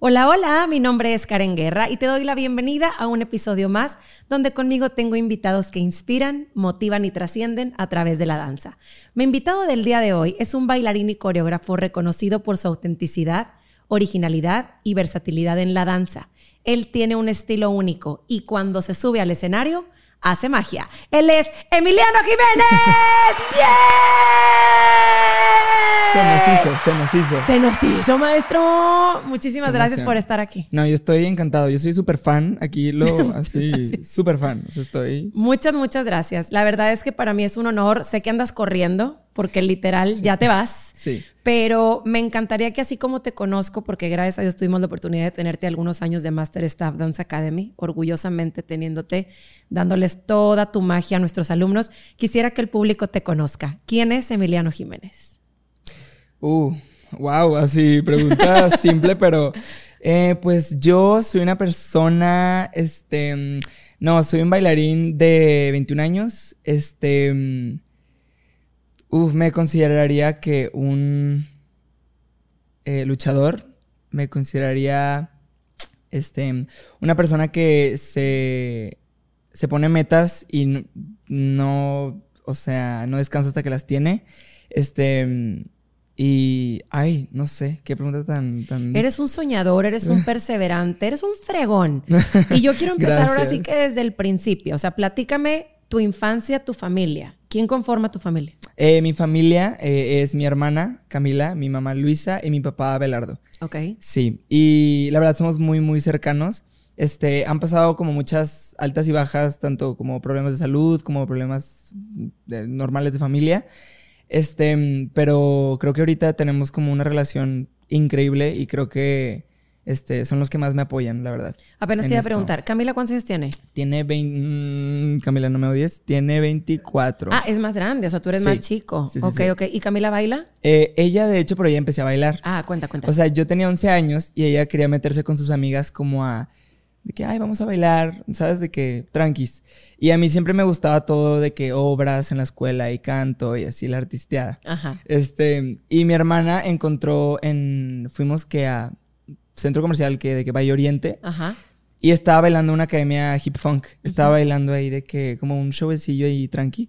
Hola, hola, mi nombre es Karen Guerra y te doy la bienvenida a un episodio más donde conmigo tengo invitados que inspiran, motivan y trascienden a través de la danza. Mi invitado del día de hoy es un bailarín y coreógrafo reconocido por su autenticidad, originalidad y versatilidad en la danza. Él tiene un estilo único y cuando se sube al escenario, hace magia. Él es Emiliano Jiménez. Se nos hizo, se nos hizo. Se nos hizo, maestro. Muchísimas gracias por estar aquí. No, yo estoy encantado. Yo soy súper fan. Aquí lo así, súper fan. estoy. Muchas, muchas gracias. La verdad es que para mí es un honor. Sé que andas corriendo porque literal ya te vas. Sí. Pero me encantaría que así como te conozco, porque gracias a Dios tuvimos la oportunidad de tenerte algunos años de Master Staff Dance Academy, orgullosamente teniéndote, dándoles toda tu magia a nuestros alumnos, quisiera que el público te conozca. ¿Quién es Emiliano Jiménez? Uh, wow, así, pregunta simple, pero eh, pues yo soy una persona, este, no, soy un bailarín de 21 años, este, uf, me consideraría que un eh, luchador, me consideraría, este, una persona que se, se pone metas y no, o sea, no descansa hasta que las tiene, este y, ay, no sé, qué pregunta tan, tan... Eres un soñador, eres un perseverante, eres un fregón. Y yo quiero empezar ahora sí que desde el principio. O sea, platícame tu infancia, tu familia. ¿Quién conforma tu familia? Eh, mi familia eh, es mi hermana Camila, mi mamá Luisa y mi papá Abelardo. Ok. Sí, y la verdad somos muy, muy cercanos. Este, han pasado como muchas altas y bajas, tanto como problemas de salud, como problemas normales de familia. Este, pero creo que ahorita tenemos como una relación increíble y creo que este, son los que más me apoyan, la verdad. Apenas te iba a preguntar, Camila, ¿cuántos años tiene? Tiene 20, mm, Camila, no me odies, tiene 24. Ah, es más grande, o sea, tú eres más chico. Sí, sí, ok, ok. ¿Y Camila baila? Eh, ella, de hecho, por ella empecé a bailar. Ah, cuenta, cuenta. O sea, yo tenía 11 años y ella quería meterse con sus amigas como a de que, ay, vamos a bailar, ¿sabes? De que, tranquis. Y a mí siempre me gustaba todo de que obras en la escuela y canto y así la artisteada. Ajá. Este, y mi hermana encontró en, fuimos que a centro comercial que de que Valle Oriente. Ajá. Y estaba bailando una academia hip funk. Estaba bailando ahí de que, como un showcillo ahí tranqui.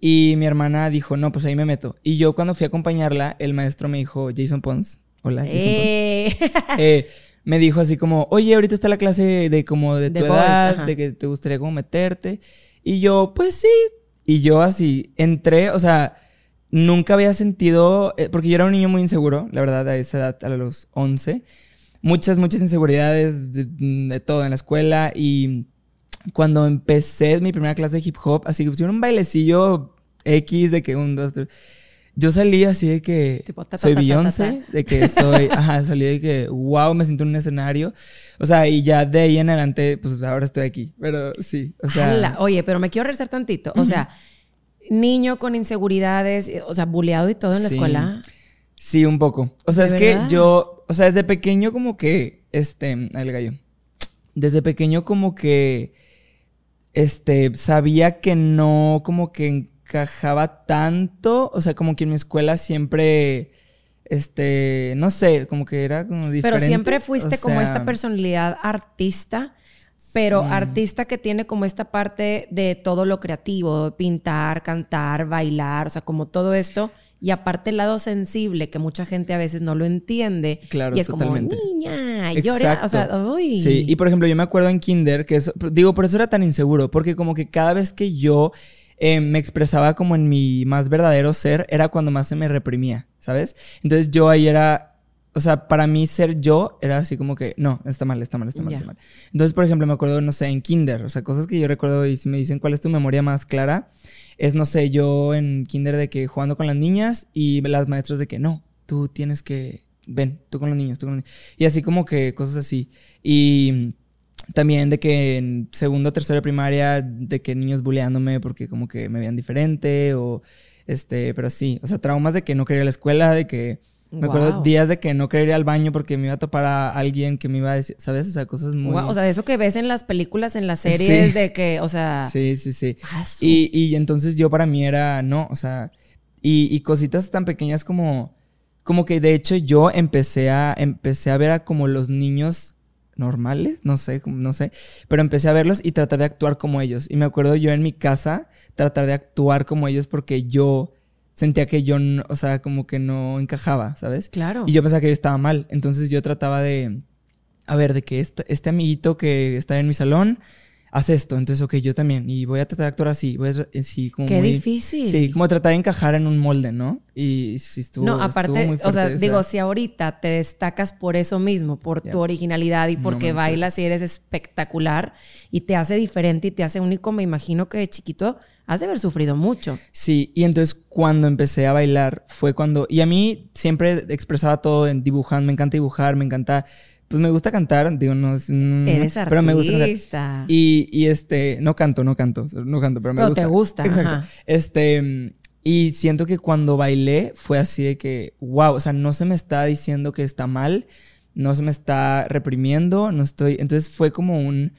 Y mi hermana dijo, no, pues ahí me meto. Y yo cuando fui a acompañarla, el maestro me dijo, Jason Pons. Hola, Jason eh. Pons. eh, me dijo así como, oye, ahorita está la clase de como de tu edad, de que te gustaría como meterte. Y yo, pues sí. Y yo así entré, o sea, nunca había sentido, eh, porque yo era un niño muy inseguro, la verdad, a esa edad, a los 11. Muchas, muchas inseguridades de, todo en la escuela. Y cuando empecé mi primera clase de hip hop, así que pusieron un bailecillo X de que un, dos, tres yo salí así de que soy Beyoncé, de que soy, ajá, salí de que, wow, me siento en un escenario. O sea, y ya de ahí en adelante, pues ahora estoy aquí. Pero sí, o sea. Oye, pero me quiero regresar tantito. O sea, niño con inseguridades, o sea, buleado y todo en la escuela. Sí, un poco. O sea, es que yo, o sea, desde pequeño como que, este, el gallo. Desde pequeño como que, este, sabía que no, como que encajaba tanto, o sea, como que en mi escuela siempre, este, no sé, como que era como diferente. Pero siempre fuiste como esta personalidad artista, pero artista que tiene como esta parte de todo lo creativo, pintar, cantar, bailar, o sea, como todo esto. Y aparte el lado sensible, que mucha gente a veces no lo entiende. Claro, y es totalmente. como, niña, llora. O sea, uy. Sí, y por ejemplo, yo me acuerdo en Kinder, que eso, digo, por eso era tan inseguro, porque como que cada vez que yo eh, me expresaba como en mi más verdadero ser, era cuando más se me reprimía, ¿sabes? Entonces yo ahí era, o sea, para mí ser yo era así como que, no, está mal, está mal, está mal, está mal. Entonces, por ejemplo, me acuerdo, no sé, en kinder, o sea, cosas que yo recuerdo y si me dicen cuál es tu memoria más clara, es, no sé, yo en kinder de que jugando con las niñas y las maestras de que, no, tú tienes que, ven, tú con los niños, tú con los niños. Y así como que cosas así. Y también de que en segundo tercero primaria, de que niños bulleándome porque como que me veían diferente o este, pero sí, o sea, traumas de que no quería ir a la escuela, de que me acuerdo días de que no quería ir al baño porque me iba a topar a alguien que me iba a decir, ¿sabes? O sea, cosas muy... o sea, eso que ves en las películas, en las series, de que, o sea... Sí, sí, sí. Ah, y, y, entonces yo para mí era, no, o sea, y, y cositas tan pequeñas como como que de hecho yo empecé a, empecé a ver a como los niños normales, no sé, no sé, pero empecé a verlos y tratar de actuar como ellos. Y me acuerdo yo en mi casa tratar de actuar como ellos porque yo sentía que yo, o sea, como que no encajaba, ¿sabes? Claro. Y yo pensaba que yo estaba mal. Entonces yo trataba de, a ver, de que este, este amiguito que está en mi salón hace esto, entonces, ok, yo también, y voy a tratar de actuar así, voy a, sí, como Qué difícil. Sí, como tratar de encajar en un molde, ¿no? Y sí estuvo, No, aparte, muy o sea, digo, si ahorita te destacas por eso mismo, por tu originalidad y porque bailas y eres espectacular y te hace diferente y te hace único, me imagino que de chiquito has de haber sufrido mucho. Sí, y entonces cuando empecé a bailar fue cuando, y a mí siempre expresaba todo en dibujando, me encanta dibujar, me encanta pues me gusta cantar, digo, no es... Eres artista. Pero me gusta cantar. Y, y, este, no canto, no canto, no canto, pero me gusta. te gusta. Exacto. Este, y siento que cuando bailé fue así de que, wow, o sea, no se me está diciendo que está mal, no se me está reprimiendo, no estoy... Entonces fue como un...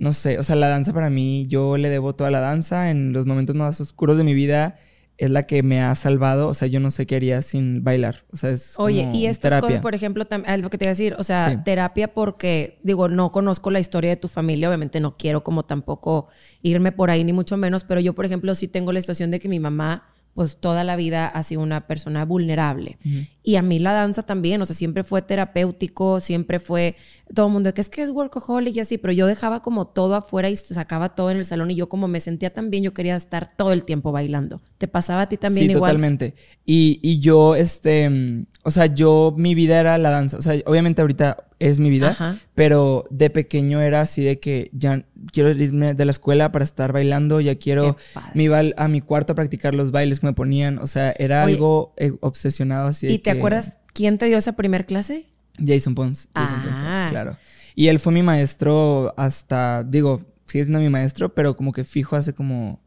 No sé, o sea, la danza para mí, yo le debo toda la danza en los momentos más oscuros de mi vida es la que me ha salvado. O sea, yo no sé qué haría sin bailar. O sea, es. Oye, y estas cosas, por ejemplo, algo que te iba a decir, o sea, terapia porque, digo, no conozco la historia de tu familia, obviamente no quiero como tampoco irme por ahí, ni mucho menos, pero yo, por ejemplo, sí tengo la situación de que mi mamá pues toda la vida ha sido una persona vulnerable. Y a mí la danza también, o sea, siempre fue terapéutico, siempre fue todo el mundo que es que es workaholic y así, pero yo dejaba como todo afuera y sacaba todo en el salón y yo como me sentía tan bien, yo quería estar todo el tiempo bailando. ¿Te pasaba a ti también sí, igual? totalmente. Y, y yo, este, o sea, yo, mi vida era la danza. O sea, obviamente ahorita es mi vida, pero de pequeño era así de que ya quiero irme de la escuela para estar bailando, ya quiero me iba a mi cuarto a practicar los bailes que me ponían, o sea, era algo eh, obsesionado así. ¿Y te acuerdas quién te dio esa primer clase? Jason Pons. ah. claro. Y él fue mi maestro hasta, digo, sigue siendo mi maestro, pero como que fijo hace como,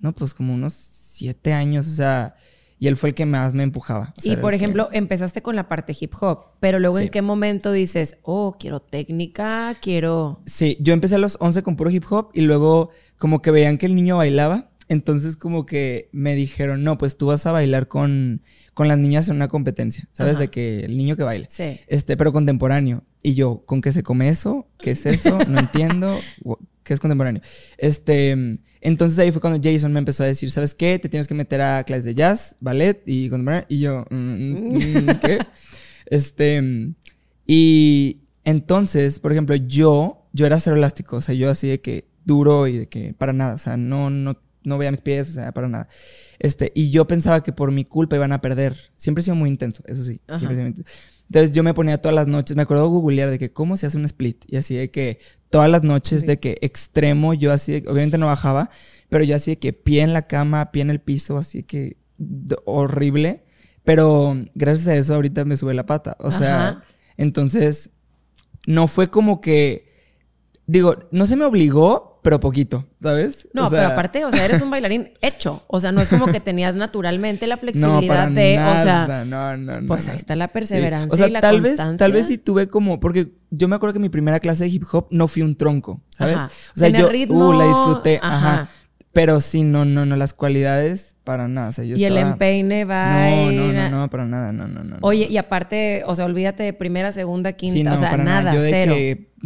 no, pues como unos siete años, o sea, y él fue el que más me empujaba. y por ejemplo, empezaste con la parte hip hop, pero luego en qué momento dices, oh, quiero técnica, quiero... Sí, yo empecé a los 11 con puro hip hop y luego como que veían que el niño bailaba, entonces como que me dijeron, no, pues tú vas a bailar con, con las niñas en una competencia, ¿sabes? De que el niño que baile. Sí. Este, pero contemporáneo. Y yo, ¿con qué se come eso? ¿Qué es eso? No entiendo. ¿Qué es contemporáneo? Este... Entonces ahí fue cuando Jason me empezó a decir, ¿sabes qué? Te tienes que meter a clases de jazz, ballet y Y yo, mm, mm, mm, ¿qué? este, y entonces, por ejemplo, yo, yo era cero elástico, o sea, yo así de que duro y de que para nada, o sea, no, no, no veía mis pies, o sea, para nada. Este, y yo pensaba que por mi culpa iban a perder. Siempre he sido muy intenso, eso sí. Siempre entonces yo me ponía todas las noches, me acuerdo googlear de que cómo se hace un split y así de que todas las noches de que extremo, yo así, de, obviamente no bajaba, pero yo así de que pie en la cama, pie en el piso, así que horrible, pero gracias a eso ahorita me sube la pata, o sea, entonces no fue como que, digo, no se me obligó, pero poquito, ¿sabes? No, pero aparte, o sea, eres un bailarín hecho. O sea, no es como que tenías naturalmente la flexibilidad de, o sea, no, no, no, pues ahí está la perseverancia O sea, y la tal vez, tal vez sí tuve como, porque yo me acuerdo que mi primera clase de hip hop no fui un tronco, ¿sabes? O sea, yo, uh, la disfruté, ajá. Pero sí, no, no, no, las cualidades para nada. O sea, yo y el empeine va. No, no, no, no, para nada, no, no, no. Oye, y aparte, o sea, olvídate de primera, segunda, quinta, o sea, nada, cero.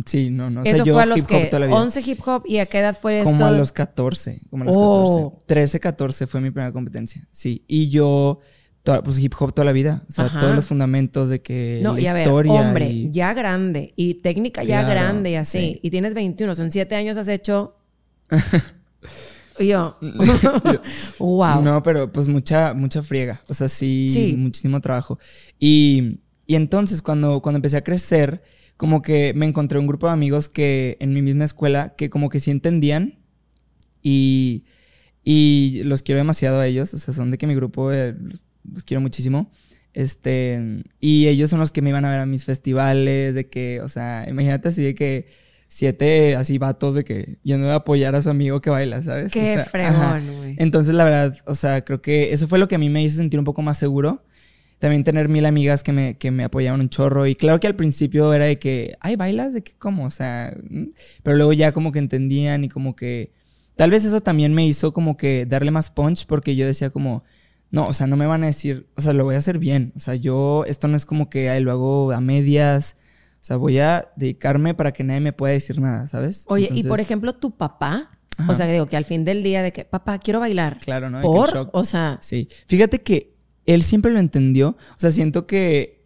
sí, no, no. Eso fue a los que 11 hip hop y a qué edad fue esto? Como a los 14, como a los 14. 13, 14 fue mi primera competencia. Sí, y yo pues hip hop toda la vida, o sea, todos los fundamentos de que no, y a ver, hombre, ya grande y técnica ya grande y así, y tienes 21, o sea, en 7 años has hecho yo, wow. No, pero pues mucha, mucha friega. O sea, sí, muchísimo trabajo. Y, y, entonces cuando, cuando empecé a crecer, como que me encontré un grupo de amigos que en mi misma escuela, que como que sí entendían y, y los quiero demasiado a ellos. O sea, son de que mi grupo eh, los quiero muchísimo. Este, y ellos son los que me iban a ver a mis festivales, de que, o sea, imagínate así de que siete así vatos de que yendo a apoyar a su amigo que baila, ¿sabes? Qué fregón, güey. Entonces, la verdad, o sea, creo que eso fue lo que a mí me hizo sentir un poco más seguro. También tener mil amigas que me, que me apoyaban un chorro. Y claro que al principio era de que, ay, bailas, de qué, cómo, o sea, pero luego ya como que entendían y como que. Tal vez eso también me hizo como que darle más punch porque yo decía como, no, o sea, no me van a decir, o sea, lo voy a hacer bien. O sea, yo, esto no es como que ay, lo hago a medias. O sea, voy a dedicarme para que nadie me pueda decir nada, ¿sabes? Oye, y por ejemplo, tu papá, Ajá. o sea, digo que al fin del día de que, papá, quiero bailar. Claro, ¿no? ¿Por? shock. O sea, Sí. Fíjate que él siempre lo entendió. O sea, siento que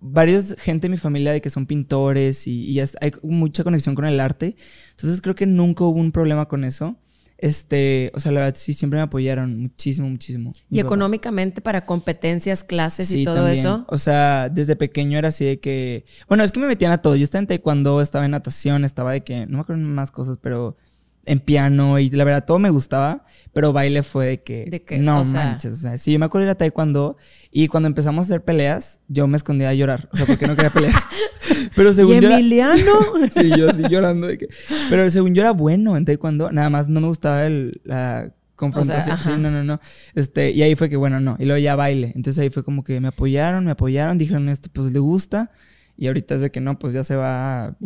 varios gente de mi familia de que son pintores y, hay mucha conexión con el arte. Entonces creo que nunca hubo un problema con eso. Este, o sea, la verdad sí siempre me apoyaron muchísimo, muchísimo. y económicamente para competencias, clases y todo también. eso. O sea, desde pequeño era así de que. Bueno, es que me metían a todo. Yo estaba en taekwondo, estaba en natación, estaba de que. No me acuerdo más cosas, pero. En piano y la verdad todo me gustaba, pero baile fue de que. De que, no o sea- manches. O sea, sí, yo me acuerdo ir a taekwondo y cuando empezamos a hacer peleas, yo me escondía a llorar. O sea, porque no quería pelear. pero según y yo. era- Emiliano. sí, yo así llorando de que. Pero según yo era bueno en taekwondo, nada más no me gustaba el, la confrontación. ajá. sí, no, no, no. Este, y ahí fue que, bueno, no. Y luego ya baile. Entonces ahí fue como que me apoyaron, me apoyaron, dijeron esto, pues le gusta. Y ahorita es de que no, pues ya se va a,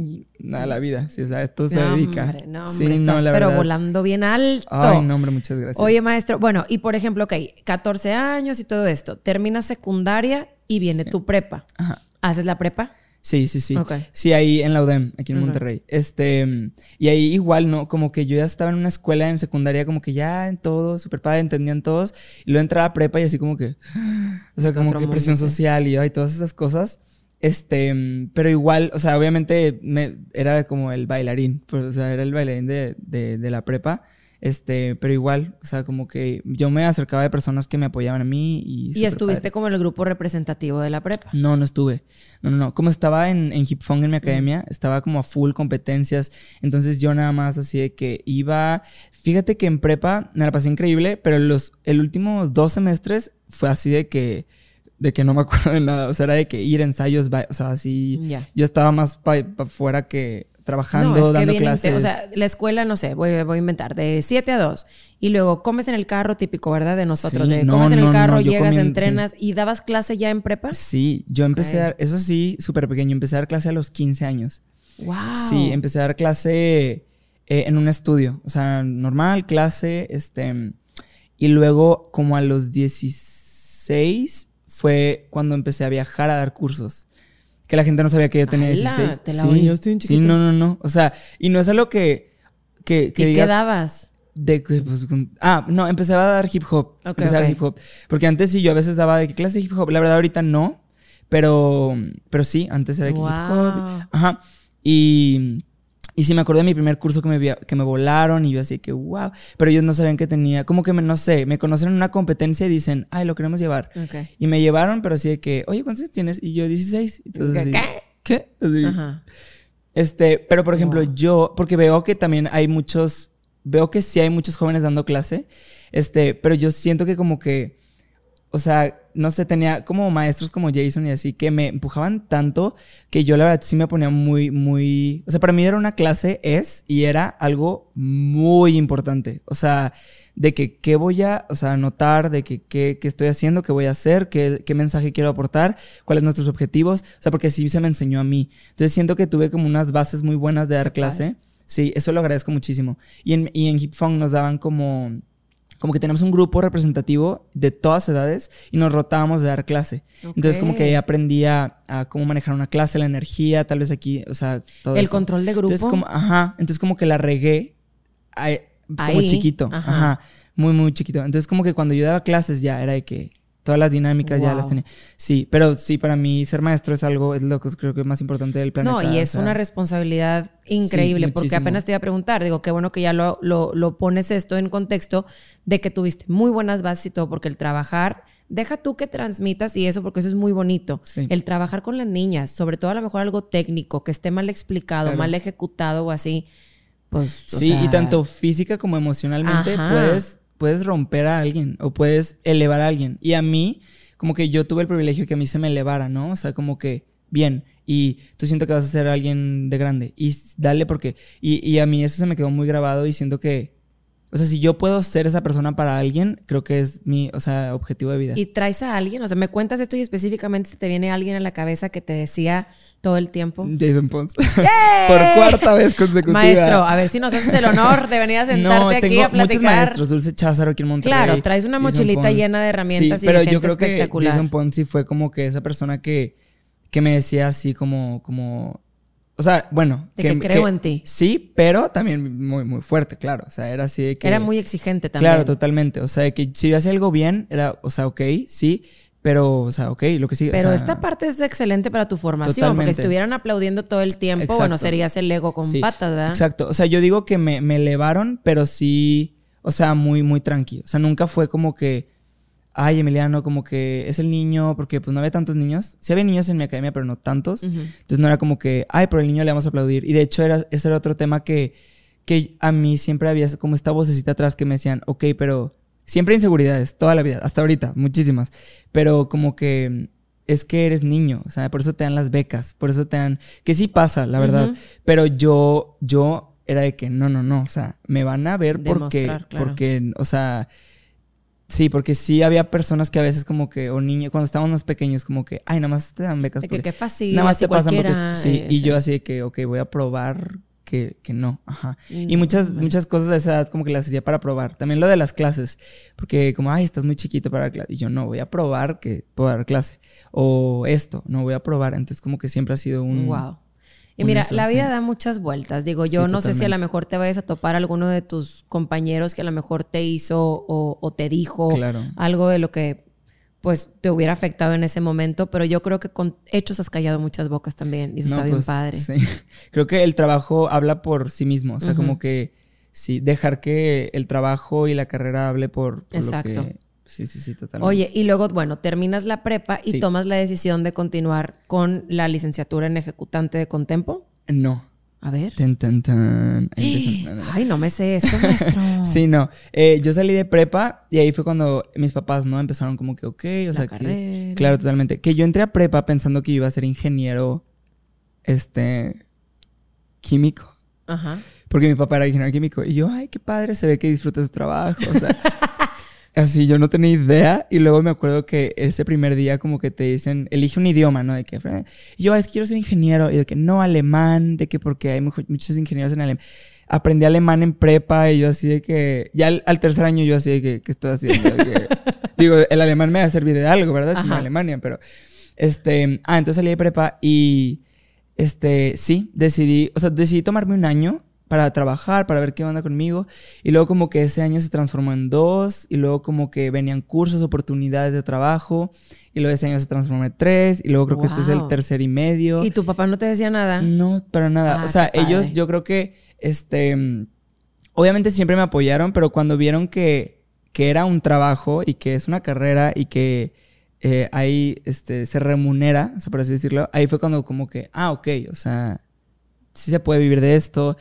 a la vida. Sí, o sea, esto se No, dedica. hombre, no, sí, hombre, estás pero verdad. volando bien alto. Ay, no, hombre, muchas gracias. Oye, maestro, bueno, y por ejemplo, ok, 14 años y todo esto, terminas secundaria y viene Sí. tu prepa. Ajá. ¿Haces la prepa? Sí, sí, sí. Ok. Sí, ahí en la UDEM, aquí en. Monterrey. Este, y ahí igual, ¿no? Como que yo ya estaba en una escuela en secundaria, como que ya en todo, súper padre, entendían todos. Y luego entraba a prepa y así como que, o sea, como Otro que presión mundo, sí. social y ay, todas esas cosas. Este, mm, pero igual, o sea, obviamente me, era como el bailarín, pues, o sea, era el bailarín de, de, de la prepa. Este, pero igual, o sea, como que yo me acercaba de personas que me apoyaban a mí y... Y estuviste padre. como en el grupo representativo de la prepa. No, no estuve. No, no, no. Como estaba en, en Hip Fong en mi academia, estaba como a full competencias. Entonces yo nada más así de que iba. Fíjate que en prepa me la pasé increíble, pero los el últimos dos semestres fue así de que. De que no me acuerdo de nada. O sea, era de que ir a ensayos, o sea, así. Ya. Yo estaba más para afuera que trabajando, no, es que dando clases. O sea, la escuela, no sé, voy, voy a inventar, de 7 a 2. Y luego comes en el carro, típico, ¿verdad? De nosotros. Sí, de no, comes en el carro, llegas, comí entrenas. ¿Y dabas clase ya en prepa? Sí, yo empecé a dar, eso sí, súper pequeño, empecé a dar clase a los 15 años. ¡Wow! Sí, empecé a dar clase eh, en un estudio. O sea, normal, clase, este. Y luego, como a los 16, fue cuando empecé a viajar a dar cursos. Que la gente no sabía que yo tenía ¡Hala! 16. Te la sí, yo estoy un Sí, chiquito. no, no, no. O sea, y no es algo que. Que, que ¿Y diga qué dabas? de pues, ah, no, empezaba a dar hip hop. Ok, empecé a dar hip hop. Porque antes sí, yo a veces daba de qué clase de hip hop. La verdad, ahorita no. Pero, pero sí, antes era de que hip hop. Wow. Ajá. Y, y sí, me acuerdo de mi primer curso que me, que me volaron y yo así que, wow. Pero ellos no sabían que tenía, como que, me, no sé, me conocen en una competencia y dicen, ay, lo queremos llevar. Y me llevaron, pero así de que, oye, ¿cuántos tienes? Y yo, 16. Entonces, así, ¿Qué? ¿Qué? Así. Ajá. Este, pero por ejemplo, Wow. yo, porque veo que también hay muchos, veo que sí hay muchos jóvenes dando clase, este, pero yo siento que como que, o sea, no sé, tenía como maestros como Jason y así que me empujaban tanto que yo la verdad sí me ponía muy, muy, o sea, para mí era una clase, es y era algo muy importante, o sea, de que qué voy a, o sea, anotar, de que qué, qué estoy haciendo, qué voy a hacer, qué, qué mensaje quiero aportar, cuáles son nuestros objetivos, o sea, porque sí se me enseñó a mí. Entonces siento que tuve como unas bases muy buenas de dar clase. Sí, eso lo agradezco muchísimo. Y en, y en Hip Fong nos daban como, como que tenemos un grupo representativo de todas edades y nos rotábamos de dar clase. Entonces como que ahí Ok. aprendí a, cómo manejar una clase, la energía, tal vez aquí, o sea, todo El eso. control de grupo. Entonces como, ajá, entonces como que la regué como Ahí, chiquito, ajá. ajá. muy muy chiquito. Entonces como que cuando yo daba clases ya era de que todas las dinámicas ya las tenía. Sí, pero sí para mí ser maestro es algo es lo que creo que es más importante del planeta. No, y es o sea, una responsabilidad increíble, porque apenas te iba a preguntar, digo, qué bueno que ya lo, lo, lo pones esto en contexto de que tuviste muy buenas bases y todo, porque el trabajar, deja tú que transmitas y eso, porque eso es muy bonito. Sí. El trabajar con las niñas, sobre todo a lo mejor algo técnico, que esté mal explicado, Claro. mal ejecutado o así, pues... o Sí, y tanto física como emocionalmente Ajá. puedes, puedes romper a alguien o puedes elevar a alguien. Y a mí, como que yo tuve el privilegio que a mí se me elevara, ¿no? O sea, como que, bien, y tú siento que vas a ser alguien de grande. Y dale porque... Y, y a mí eso se me quedó muy grabado y siento que o sea, si yo puedo ser esa persona para alguien, creo que es mi, o sea, objetivo de vida. ¿Y traes a alguien? O sea, me cuentas esto y específicamente te viene alguien a la cabeza que te decía todo el tiempo. Jason Pons. Por cuarta vez consecutiva. Maestro, a ver si nos haces el honor de venir a sentarte aquí a platicar. muchos maestros. Dulce Cházaro aquí en Monterrey. Claro, traes una mochilita llena de herramientas sí, pero yo creo que Jason Pons sí fue como que esa persona que, que me decía así como, como o sea, bueno. De que, creo en ti. Sí, pero también muy, muy fuerte, claro. O sea, era así de que. Era muy exigente también. Claro, totalmente. O sea, de que si yo hacía algo bien, era, o sea, ok, sí. Pero, o sea, ok, lo que sigue. Pero esta parte es excelente para tu formación. Porque estuvieran aplaudiendo todo el tiempo, bueno, serías el ego con patas, ¿verdad? Exacto. O sea, yo digo que me, me elevaron, pero sí. O sea, muy, muy tranquilo. O sea, nunca fue como que ay, Emiliano, como que es el niño, porque pues no había tantos niños. Sí había niños en mi academia, pero no tantos. Entonces no era como que, ay, pero el niño le vamos a aplaudir. Y de hecho era, ese era otro tema que, que a mí siempre había como esta vocecita atrás que me decían, ok, pero siempre inseguridades, toda la vida, hasta ahorita, muchísimas. Pero como que es que eres niño, o sea, por eso te dan las becas, por eso te dan, que sí pasa, la verdad. Pero yo, yo era de que no, no, no, o sea, me van a ver porque, porque, o sea Sí, porque sí había personas que a veces como que, o niños, cuando estábamos más pequeños, como que, ay, nada más te dan becas. De que qué fácil, nada más te pasan porque, sí, y yo así de que, ok, voy a probar que, que no, ajá. Y, muchas, muchas cosas de esa edad como que las hacía para probar. También lo de las clases, porque como, ay, estás muy chiquito para clase. Y yo, no, voy a probar que puedo dar clase. O esto, no voy a probar. Entonces como que siempre ha sido un... Wow. Y mira, la vida da muchas vueltas. Digo, yo no sé si a lo mejor te vayas a topar alguno de tus compañeros que a lo mejor te hizo o, te dijo algo de lo que pues te hubiera afectado en ese momento, pero yo creo que con hechos has callado muchas bocas también y eso está bien pues, padre. Sí. Creo que el trabajo habla por sí mismo, o sea, como que sí, dejar que el trabajo y la carrera hable por, Exacto. lo que Sí, sí, sí, totalmente. Oye, y luego, bueno, terminas la prepa y tomas la decisión de continuar con la licenciatura en ejecutante de Contempo. No. A ver. Ay, no me sé eso, maestro. sí, no. Eh, yo salí de prepa y ahí fue cuando mis papás, ¿no? Empezaron como que, ok, o sea, que... Claro, totalmente. Que yo entré a prepa pensando que iba a ser ingeniero, este, químico. Ajá. Porque mi papá era ingeniero químico. Y yo, ay, qué padre, se ve que disfruta su trabajo. O sea, Así, yo no tenía idea. Y luego me acuerdo que ese primer día como que te dicen, elige un idioma, ¿no? De que, yo, es que quiero ser ingeniero. Y de que, no, alemán, de que porque hay muchos ingenieros en alemán. Aprendí alemán en prepa y yo así de que, ya al, tercer año yo así de que, ¿qué estoy haciendo? digo, el alemán me va a servir de algo, ¿verdad? En Alemania, pero, este, ah, entonces salí de prepa y, este, sí, decidí, o sea, decidí tomarme un año para trabajar, para ver qué onda conmigo. Y luego como que ese año se transformó en dos, y luego como que venían cursos, oportunidades de trabajo, y luego ese año se transformó en tres, y luego creo que este es el tercer y medio. ¿Y tu papá no te decía nada? No, para nada. Ah, o sea, ellos yo creo que, este, obviamente siempre me apoyaron, pero cuando vieron que, que era un trabajo y que es una carrera y que... Eh, ahí este, se remunera, o sea, por así decirlo, ahí fue cuando como que, ah, ok, o sea, sí se puede vivir de esto.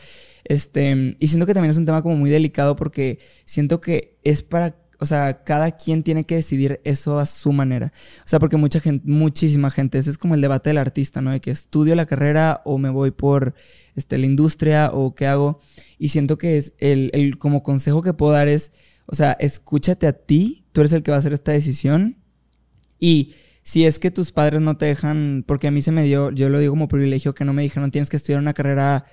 Este, y siento que también es un tema como muy delicado porque siento que es para, o sea, cada quien tiene que decidir eso a su manera. O sea, porque mucha gente, muchísima gente, ese es como el debate del artista, ¿no? De que estudio la carrera o me voy por este, la industria o qué hago. Y siento que es el, el como consejo que puedo dar es, o sea, escúchate a ti, tú eres el que va a hacer esta decisión y si es que tus padres no te dejan, porque a mí se me dio, yo lo digo como privilegio, que no me dijeron tienes que estudiar una carrera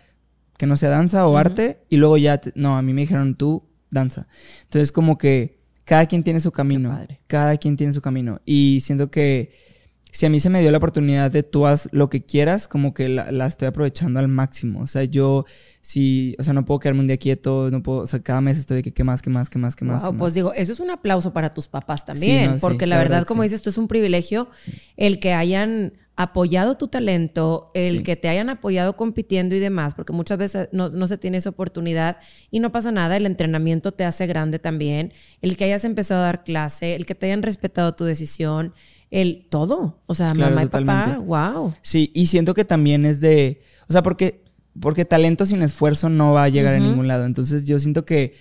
que no sea danza o arte, y luego ya, no, a mí me dijeron tú, danza. Entonces como que cada quien tiene su camino, cada quien tiene su camino, y siento que si a mí se me dio la oportunidad de tú haz lo que quieras, como que la, estoy aprovechando al máximo. O sea, yo sí, o sea, no puedo quedarme un día quieto, no puedo, o sea, cada mes estoy de que qué más, qué más, qué más, qué más. pues digo, eso es un aplauso para tus papás también, porque la, verdad, como dices, esto es un privilegio el que hayan apoyado tu talento, el que te hayan apoyado compitiendo y demás, porque muchas veces no, se tiene esa oportunidad y no pasa nada, el entrenamiento te hace grande también, el que hayas empezado a dar clase, el que te hayan respetado tu decisión, el todo, o sea, mamá y papá, wow. Sí, y siento que también es de, o sea, porque, porque talento sin esfuerzo no va a llegar a ningún lado, entonces yo siento que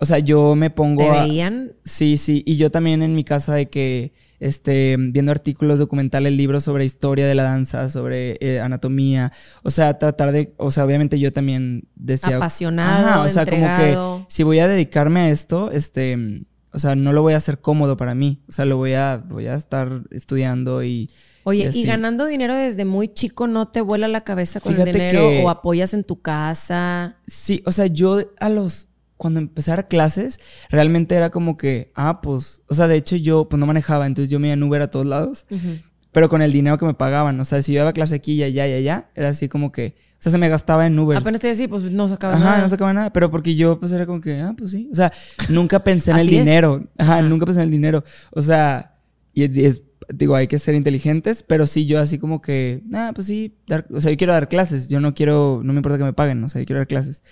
o sea, yo me pongo ¿Te a... veían? Sí, sí. Y yo también en mi casa de que, este, viendo artículos, documentales, libros sobre historia de la danza, sobre eh, anatomía. O sea, tratar de, o sea, obviamente yo también decía... Apasionado, Ajá, o sea, entregado. como que si voy a dedicarme a esto, este, o sea, no lo voy a hacer cómodo para mí. O sea, lo voy a, voy a estar estudiando y... Oye, y ganando dinero desde muy chico, ¿no te vuela la cabeza con Fíjate el dinero que- o apoyas en tu casa? Sí, o sea, yo a los. Cuando empecé a dar clases, realmente era como que, ah, pues. O sea, de hecho, yo pues no manejaba, entonces yo me iba en Uber a todos lados, Ujú. pero con el dinero que me pagaban. O sea, si yo daba clase aquí y allá y allá, era así como que. O sea, se me gastaba en Uber. Apenas te decía, pues no sacaba Ajá, nada. no sacaba nada, pero porque yo pues era como que, ah, pues sí. O sea, nunca pensé en el dinero. Ajá, Ajá. nunca pensé en el dinero. O sea, y es- digo, hay que ser inteligentes, pero sí yo así como que, ah, pues sí, dar, o sea, yo quiero dar clases, yo no quiero, no me importa que me paguen, o sea, yo quiero dar clases.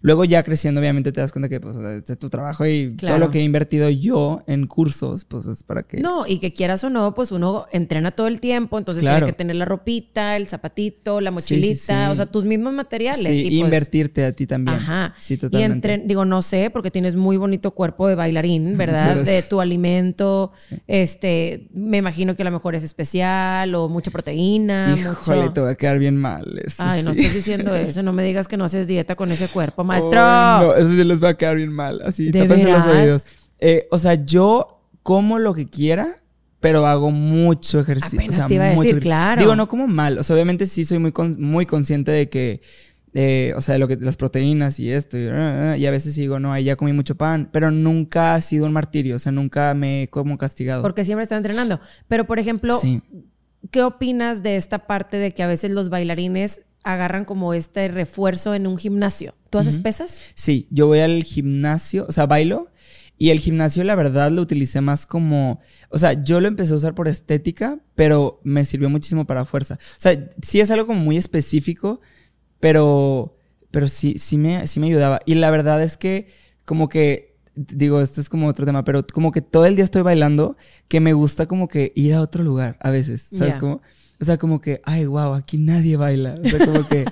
Luego ya creciendo, obviamente te das cuenta que pues es tu trabajo y Claro. todo lo que he invertido yo en cursos, pues es para que... No, y que quieras o no, pues uno entrena todo el tiempo, entonces Claro. tiene que tener la ropita, el zapatito, la mochilita, sí, sí. o sea, tus mismos materiales. Sí, y pues, invertirte a ti también. Ajá. Sí, Y totalmente. entre, digo, no sé, porque tienes muy bonito cuerpo de bailarín, ¿verdad? De tu alimento, este, me imagino que a lo mejor es especial o mucha proteína, Híjole, mucho... te va a quedar bien mal. eso Ay, no estás diciendo eso, no me digas que no haces dieta con ese cuerpo, maestro. No, eso sí les va a quedar bien mal. Así, ¿De tápense los oídos. Eh, o sea, yo como lo que quiera, pero hago mucho ejercicio. Apenas o sea, te iba a mucho decir, ejer- claro. Digo, no como mal. O sea, obviamente sí soy muy, con- muy consciente de que, eh, o sea, de lo que, las proteínas y esto. Y, ah, ah, y a veces digo, no, ahí ya comí mucho pan. Pero nunca ha sido un martirio. O sea, nunca me he como castigado. Porque siempre está entrenando. Pero, por ejemplo, Sí. ¿qué opinas de esta parte de que a veces los bailarines agarran como este refuerzo en un gimnasio? ¿Tú haces pesas? Sí, yo voy al gimnasio, o sea, bailo. Y el gimnasio, la verdad, lo utilicé más como. O sea, yo lo empecé a usar por estética, pero me sirvió muchísimo para fuerza. O sea, sí es algo como muy específico, pero. Pero sí, sí me, sí me ayudaba. Y la verdad es que, como que. Digo, esto es como otro tema, pero como que todo el día estoy bailando, que me gusta como que ir a otro lugar a veces. ¿Sabes Ya. cómo? O sea, como que, ay, wow, aquí nadie baila. O sea, como que,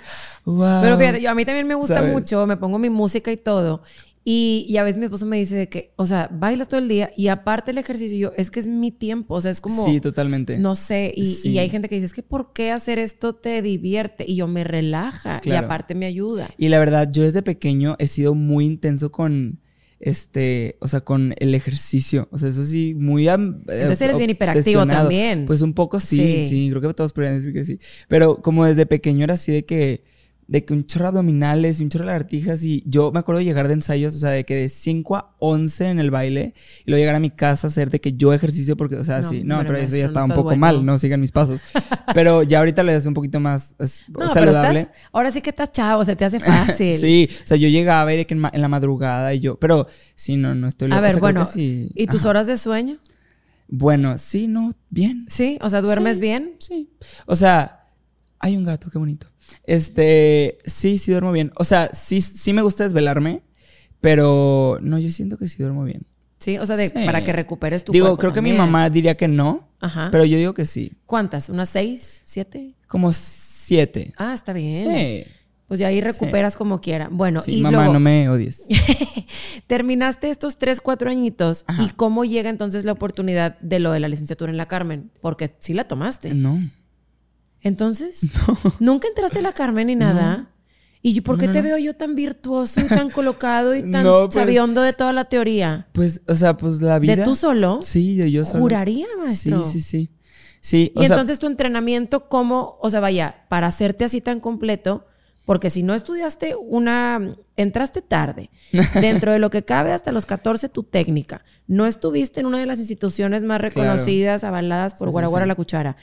wow. Pero fíjate, yo, a mí también me gusta ¿Sabes? mucho, me pongo mi música y todo. Y, y a veces mi esposo me dice de que, o sea, bailas todo el día y aparte el ejercicio, yo, es que es mi tiempo, o sea, es como, Sí, totalmente. no sé, y, Sí. y hay gente que dice, es que ¿por qué hacer esto te divierte? Y yo me relaja y aparte me ayuda. Y la verdad, yo desde pequeño he sido muy intenso con este, o sea, con el ejercicio. O sea, eso sí, muy am- Entonces eres bien hiperactivo también. Pues un poco sí, Sí. sí, creo que todos podrían decir que sí. Pero como desde pequeño era así de que de que un chorro de abdominales y un chorro de lagartijas y yo me acuerdo de llegar de ensayos, o sea, de que de 5 a 11 en el baile y luego llegar a mi casa a hacer de que yo ejercicio porque, o sea, No, sí, no, pero eso ya no estaba un poco bueno. mal, no sigan mis pasos. pero ya ahorita lo hace un poquito más es, No, saludable. estás, ahora sí que estás chavo, se te hace fácil. Sí, o sea, yo llegaba y de que en, ma- en la madrugada y yo, pero sí, no, no estoy A loco, ver, o sea, creo bueno, sí. ¿y tus Ajá. horas de sueño? Bueno, sí, no, bien. Sí, o sea, ¿duermes Sí. bien? Sí. O sea, hay un gato, qué bonito. Este, sí, sí duermo bien. O sea, sí, sí me gusta desvelarme, pero no, yo siento que sí duermo bien. Sí, o sea, de- Sí. para que recuperes tu digo, creo que mi mamá diría que no, Ajá. pero yo digo que sí. ¿Cuántas? ¿Unas seis? ¿Siete? Como siete. Ah, está bien. Sí. Pues ya ahí recuperas como quiera. Bueno, Sí, y mamá, luego no me odies. terminaste estos tres, cuatro añitos. Ajá. ¿Y cómo llega entonces la oportunidad de lo de la licenciatura en la Carmen? Porque sí la tomaste. no. Entonces, nunca entraste a la Carmen ni nada. ¿Y por qué No, te veo yo tan virtuoso y tan colocado y tan pues- sabiondo de toda la teoría? Pues, o sea, pues la vida. ¿De tú solo? Sí, de yo solo. Juraría, maestro. Sí, sí, sí. Sí, o Y sea, entonces tu entrenamiento, ¿cómo? O sea, vaya, para hacerte así tan completo, porque si no estudiaste una, entraste tarde, dentro de lo que cabe hasta los 14 tu técnica, no estuviste en una de las instituciones más Claro. reconocidas, avaladas por Sí, sí, Guaraguara sí. la Cuchara.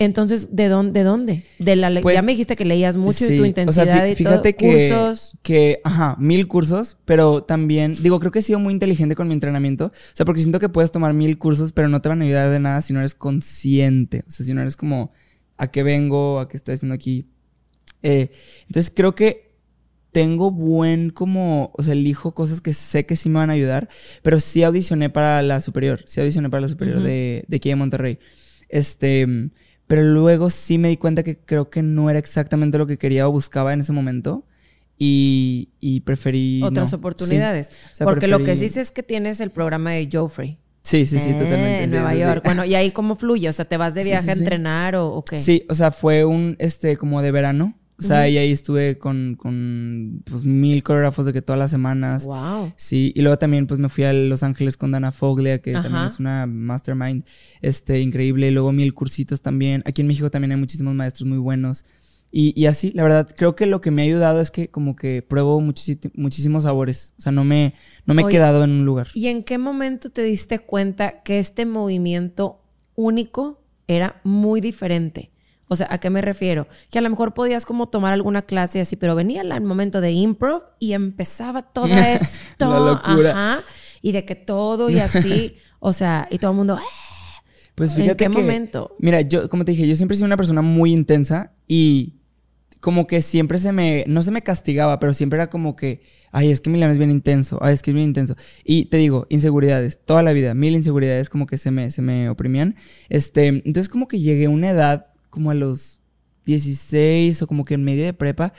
Entonces, ¿de dónde? ¿De dónde? De la Pues, ya me dijiste que leías mucho y tu intensidad o sea, fí- y fíjate todo, que, cursos. que, ajá, mil cursos, pero también, digo, creo que he sido muy inteligente con mi entrenamiento, o sea, porque siento que puedes tomar mil cursos, pero no te van a ayudar de nada si no eres consciente, o sea, si no eres como, ¿a qué vengo? ¿A qué estoy haciendo aquí? Eh, entonces, creo que tengo buen como, o sea, elijo cosas que sé que sí me van a ayudar, pero sí audicioné para la superior, sí audicioné para la superior de, de aquí de Monterrey. Este, pero luego sí me di cuenta que creo que no era exactamente lo que quería o buscaba en ese momento. y, y preferí... Otras no. oportunidades. Sí. O sea, Porque lo que preferí- sí sé es que tienes el programa de Joffrey. Sí, sí, sí, Eh, totalmente. En sí, Nueva sí, sí. York. Bueno, ¿y ahí cómo fluye? O sea, ¿te vas de Sí, viaje sí, a sí. entrenar o, o qué? Sí, o sea, fue un, este, como de verano. O sea, Ujú. y ahí estuve con, con, pues, mil coreógrafos de que todas las semanas. Wow. Sí, y luego también, pues, me fui a Los Ángeles con Dana Foglia, que también Ajá. es una mastermind, este, increíble. Y luego mil cursitos también. Aquí en México también hay muchísimos maestros muy buenos. Y, y así, la verdad, creo que lo que me ha ayudado es que como que pruebo muchísi- muchísimos sabores. O sea, no me, no me he Oye, quedado en un lugar. ¿Y en qué momento te diste cuenta que este movimiento único era muy diferente? O sea, ¿a qué me refiero? Que a lo mejor podías como tomar alguna clase y así, pero venía el momento de improv y empezaba todo esto. La locura. Ajá, y de que todo y así. o sea, y todo el mundo. "Ah". Pues ¿En fíjate qué que, momento? Mira, yo, como te dije, yo siempre he sido una persona muy intensa y como que siempre se me, no se me castigaba, pero siempre era como que, ay, es que Milano es bien intenso, ay, es que es bien intenso. Y te digo, inseguridades, toda la vida, mil inseguridades como que se me, se me oprimían. Este, entonces como que llegué a una edad como a los 16 o como que en medio de prepa,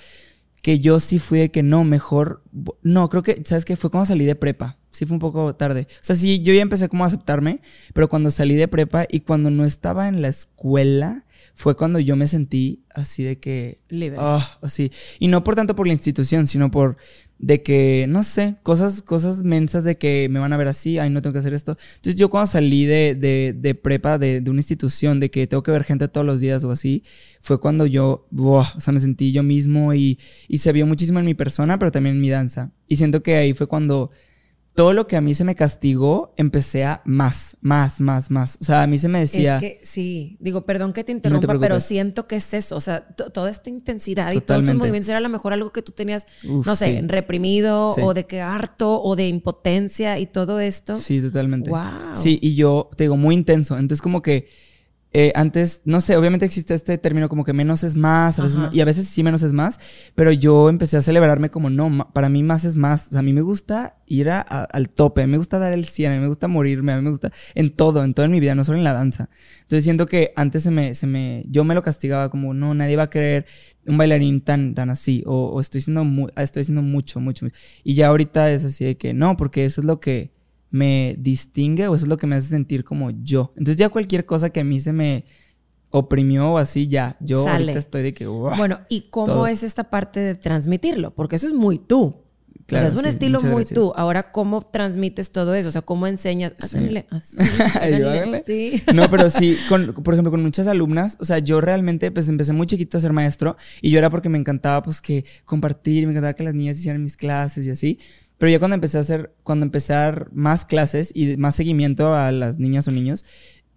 que yo sí fui de que no, mejor, no, creo que, ¿sabes qué? Fue cuando salí de prepa, sí fue un poco tarde. O sea, sí, yo ya empecé como a aceptarme, pero cuando salí de prepa y cuando no estaba en la escuela, fue cuando yo me sentí así de que, Libre. ah, así. Y no por tanto por la institución, sino por de que, no sé, cosas, cosas mensas de que me van a ver así, ay, no tengo que hacer esto. Entonces yo cuando salí de, de, de prepa, de, de una institución, de que tengo que ver gente todos los días o así, fue cuando yo, o sea, me sentí yo mismo y, y se vio muchísimo en mi persona, pero también en mi danza. Y siento que ahí fue cuando todo lo que a mí se me castigó, empecé a más, más, más, más. O sea, a mí se me decía... Es que sí, digo, perdón que te interrumpa, pero siento que es eso, o sea, to- toda esta intensidad y todos estos movimientos era a lo mejor algo que tú tenías, Uf, no sé, sí. reprimido Sí. o de que harto o de impotencia y todo esto. Sí, totalmente. Wow. Sí, y yo te digo, muy intenso. Entonces, como que eh, antes, no sé, obviamente existe este término como que menos es más, a veces y a veces sí menos es más, pero yo empecé a celebrarme como no, para mí más es más. O sea, a mí me gusta ir a- a- al tope, a mí me gusta dar el 100, a mí me gusta morirme, a mí me gusta en todo, en todo en mi vida, no solo en la danza. Entonces siento que antes se me, se me, yo me lo castigaba como, no, nadie va a querer un bailarín tan, tan así, o, o estoy haciendo, mu- estoy haciendo mucho, mucho. Y ya ahorita es así de que no, porque eso es lo que me distingue o eso es lo que me hace sentir como yo. Entonces ya cualquier cosa que a mí se me oprimió o así, ya, yo Sale. ahorita estoy de que. Bueno, ¿y cómo Todo. es esta parte de transmitirlo? Porque eso es muy tú. Claro, o sea, es un sí, estilo muy gracias. tú. Ahora, ¿cómo transmites todo eso? O sea, ¿cómo enseñas? Sí. Háganle así, háganle háganle. así. No, pero sí, con, por ejemplo, con muchas alumnas, o sea, yo realmente, pues empecé muy chiquito a ser maestro y yo era porque me encantaba, pues, que compartir, me encantaba que las niñas hicieran mis clases y así. Pero ya cuando empecé a hacer, cuando empecé a dar más clases y más seguimiento a las niñas o niños,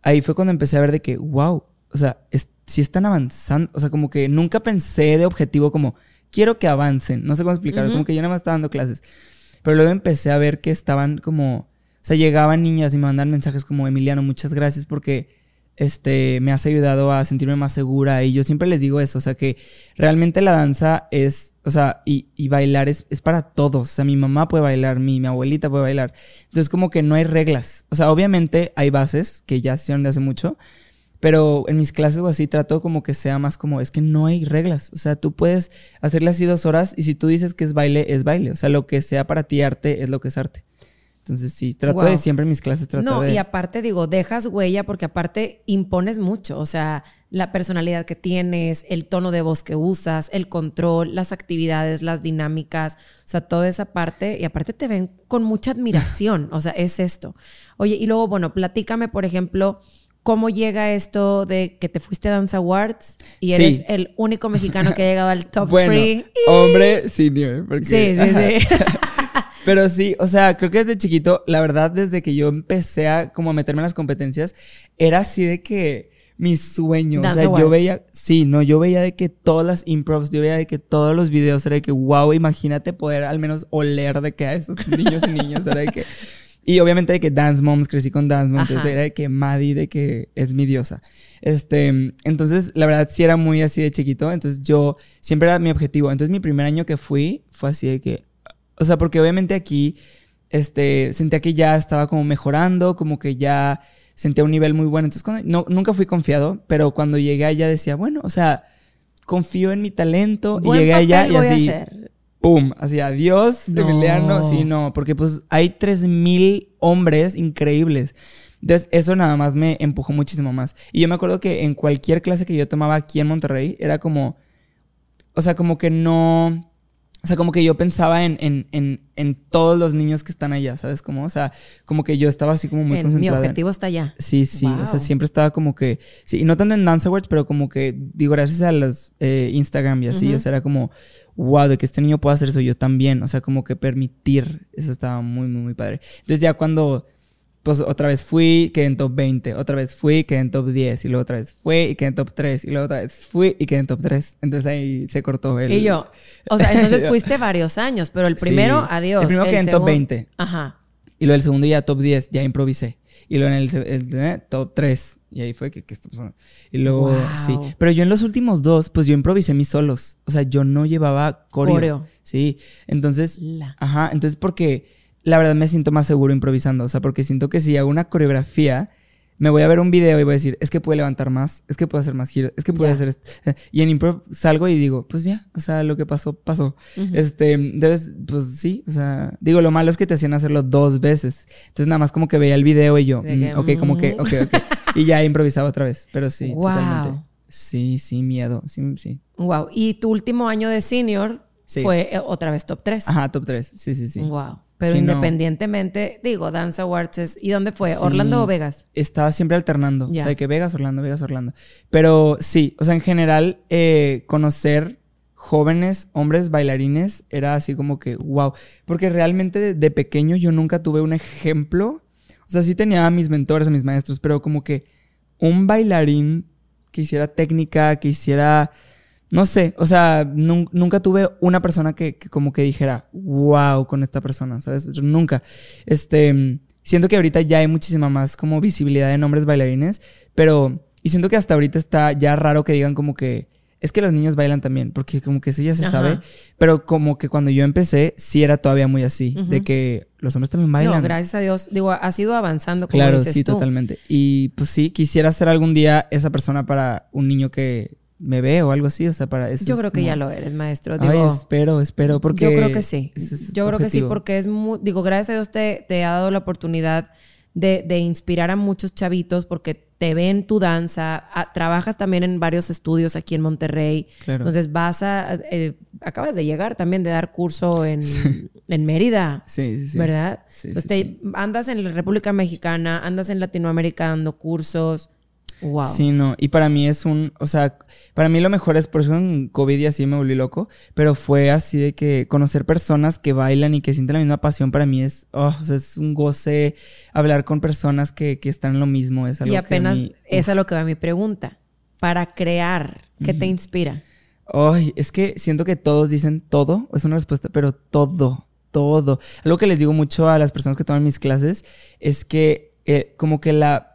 ahí fue cuando empecé a ver de que, wow, o sea, es, si están avanzando, o sea, como que nunca pensé de objetivo como, quiero que avancen, no sé cómo explicarlo, como que yo nada más estaba dando clases. Pero luego empecé a ver que estaban como, o sea, llegaban niñas y me mandan mensajes como, Emiliano, muchas gracias porque este, me has ayudado a sentirme más segura. Y yo siempre les digo eso, o sea, que realmente la danza es, o sea, y, y bailar es, es para todos. O sea, mi mamá puede bailar, mi, mi abuelita puede bailar. Entonces, como que no hay reglas. O sea, obviamente hay bases que ya se de hace mucho. Pero en mis clases o así trato como que sea más como, es que no hay reglas. O sea, tú puedes hacerle así dos horas y si tú dices que es baile, es baile. O sea, lo que sea para ti arte es lo que es arte. Entonces sí, trato Wow. de siempre en mis clases tratar No, de... y aparte digo, dejas huella porque aparte impones mucho, o sea, la personalidad que tienes, el tono de voz que usas, el control, las actividades, las dinámicas, o sea, toda esa parte y aparte te ven con mucha admiración, o sea, es esto. Oye, y luego, bueno, platícame, por ejemplo, cómo llega esto de que te fuiste a Dance Awards y Sí. eres el único mexicano que ha llegado al top bueno, 3. hombre senior. Porque, Sí, sí, sí. Pero sí, o sea, creo que desde chiquito, la verdad, desde que yo empecé a como a meterme en las competencias, era así de que mi sueño, Dance o sea, Awards. yo veía, sí, no, yo veía de que todas las improvs, yo veía de que todos los videos era de que, wow, imagínate poder al menos oler de que a esos niños y niñas, era de que... Y obviamente de que Dance Moms, crecí con Dance Moms, entonces era de que Maddie, de que es mi diosa. Este, entonces, la verdad, sí era muy así de chiquito, entonces yo, siempre era mi objetivo. Entonces, mi primer año que fui, fue así de que, o sea, porque obviamente aquí, este, sentía que ya estaba como mejorando, como que ya sentía un nivel muy bueno. Entonces, cuando, no, nunca fui confiado, pero cuando llegué allá decía, bueno, o sea, confío en mi talento. Buen y llegué allá y así. ¡pum! Así, adiós, No. Emiliano. Sí, no, porque pues hay 3000 hombres increíbles. Entonces, eso nada más me empujó muchísimo más. Y yo me acuerdo que en cualquier clase que yo tomaba aquí en Monterrey, era como. O sea, como que no. O sea, como que yo pensaba en, en, en, en todos los niños que están allá, ¿sabes? Como, o sea, como que yo estaba así como muy En- mi concentrada. en- objetivo está allá. Sí, sí, o sea, siempre estaba como que, sí, y no tanto en Dance Awards, pero como que, digo, gracias a los eh, Instagram y así, Ujú. o sea, era como, wow, de que este niño pueda hacer eso yo también, o sea, como que permitir, eso estaba muy, muy, muy padre. Entonces ya cuando, pues otra vez fui, quedé en top 20, otra vez fui, quedé en top 10, y luego otra vez fui y quedé en top 3, y luego otra vez fui y quedé en top 3. Entonces ahí se cortó el... Y yo, o sea, entonces fuiste varios años, pero el Sí. primero, adiós. El primero quedé en top segundo- 20. Ajá. Y luego el segundo ya top 10, ya improvisé. Y luego en el, eh, top 3. Y ahí fue que, ¿qué está pasando? Y luego, Wow. sí. Pero yo en los últimos dos, pues yo improvisé mis solos. O sea, yo no llevaba coreo. Coreo. Sí. Entonces, La. ajá. Entonces, porque la verdad me siento más seguro improvisando. O sea, porque siento que si hago una coreografía, me voy a ver un video y voy a decir, es que puede levantar más, es que puede hacer más giros, es que puede hacer esto. Y en improv salgo y digo, pues ya, o sea, lo que pasó, pasó. Este, entonces, pues sí, o sea, digo, lo malo es que te hacían hacerlo dos veces. Entonces, nada más como que veía el video y yo, mm, ok, como que, mm. ok, ok. Y ya improvisaba otra vez, pero sí, Wow. totalmente. Sí, sí, miedo, sí, sí. Wow. Y tu último año de senior Sí. fue eh, otra vez top 3. Ajá, top 3, sí, sí, sí. Wow. Pero no. independientemente, digo, Dance Awards es... ¿Y dónde fue? Sí. ¿Orlando o Vegas? Estaba siempre alternando, Ya. o sea, de que Vegas, Orlando, Vegas, Orlando. Pero sí, o sea, en general, eh, conocer jóvenes, hombres bailarines, era así como que, wow. Porque realmente de, de pequeño yo nunca tuve un ejemplo. O sea, sí tenía a mis mentores, a mis maestros, pero como que un bailarín que hiciera técnica, que hiciera, no sé, o sea, nun- nunca tuve una persona que, que como que dijera, wow, con esta persona, ¿sabes? Yo Nunca. Este, siento que ahorita ya hay muchísima más como visibilidad en hombres bailarines, pero, y siento que hasta ahorita está ya raro que digan como que, es que los niños bailan también, porque como que eso ya se Ajá. sabe, pero como que cuando yo empecé, sí era todavía muy así, de que los hombres también bailan. No, gracias a Dios. Digo, has ido avanzando, como Claro, dices sí, tú. totalmente. Y pues sí, quisiera ser algún día esa persona para un niño que me ve o algo así, o sea, para eso. Yo es creo que como- ya lo eres, maestro. Ay, espero, espero, porque... Yo creo que sí. es Yo creo que sí, porque es muy, digo, gracias a Dios te, te ha dado la oportunidad de, de inspirar a muchos chavitos porque te ven tu danza, a- trabajas también en varios estudios aquí en Monterrey, Claro. entonces vas a, eh, acabas de llegar también de dar curso en, en Mérida, Sí, sí, sí. ¿verdad? Sí, Entonces sí, te- andas en la República Mexicana, andas en Latinoamérica dando cursos, wow. Sí, no. Y para mí es un, o sea, para mí lo mejor es, por eso en COVID y así me volví loco, pero fue así de que conocer personas que bailan y que sienten la misma pasión para mí es, oh, o sea, es un goce hablar con personas que, que están en lo mismo, es algo y apenas que a mí, es a lo que va mi pregunta. Para crear, ¿qué te inspira? Ay, es que siento que todos dicen todo, es una respuesta, pero todo, todo. Algo que les digo mucho a las personas que toman mis clases es que eh, como que la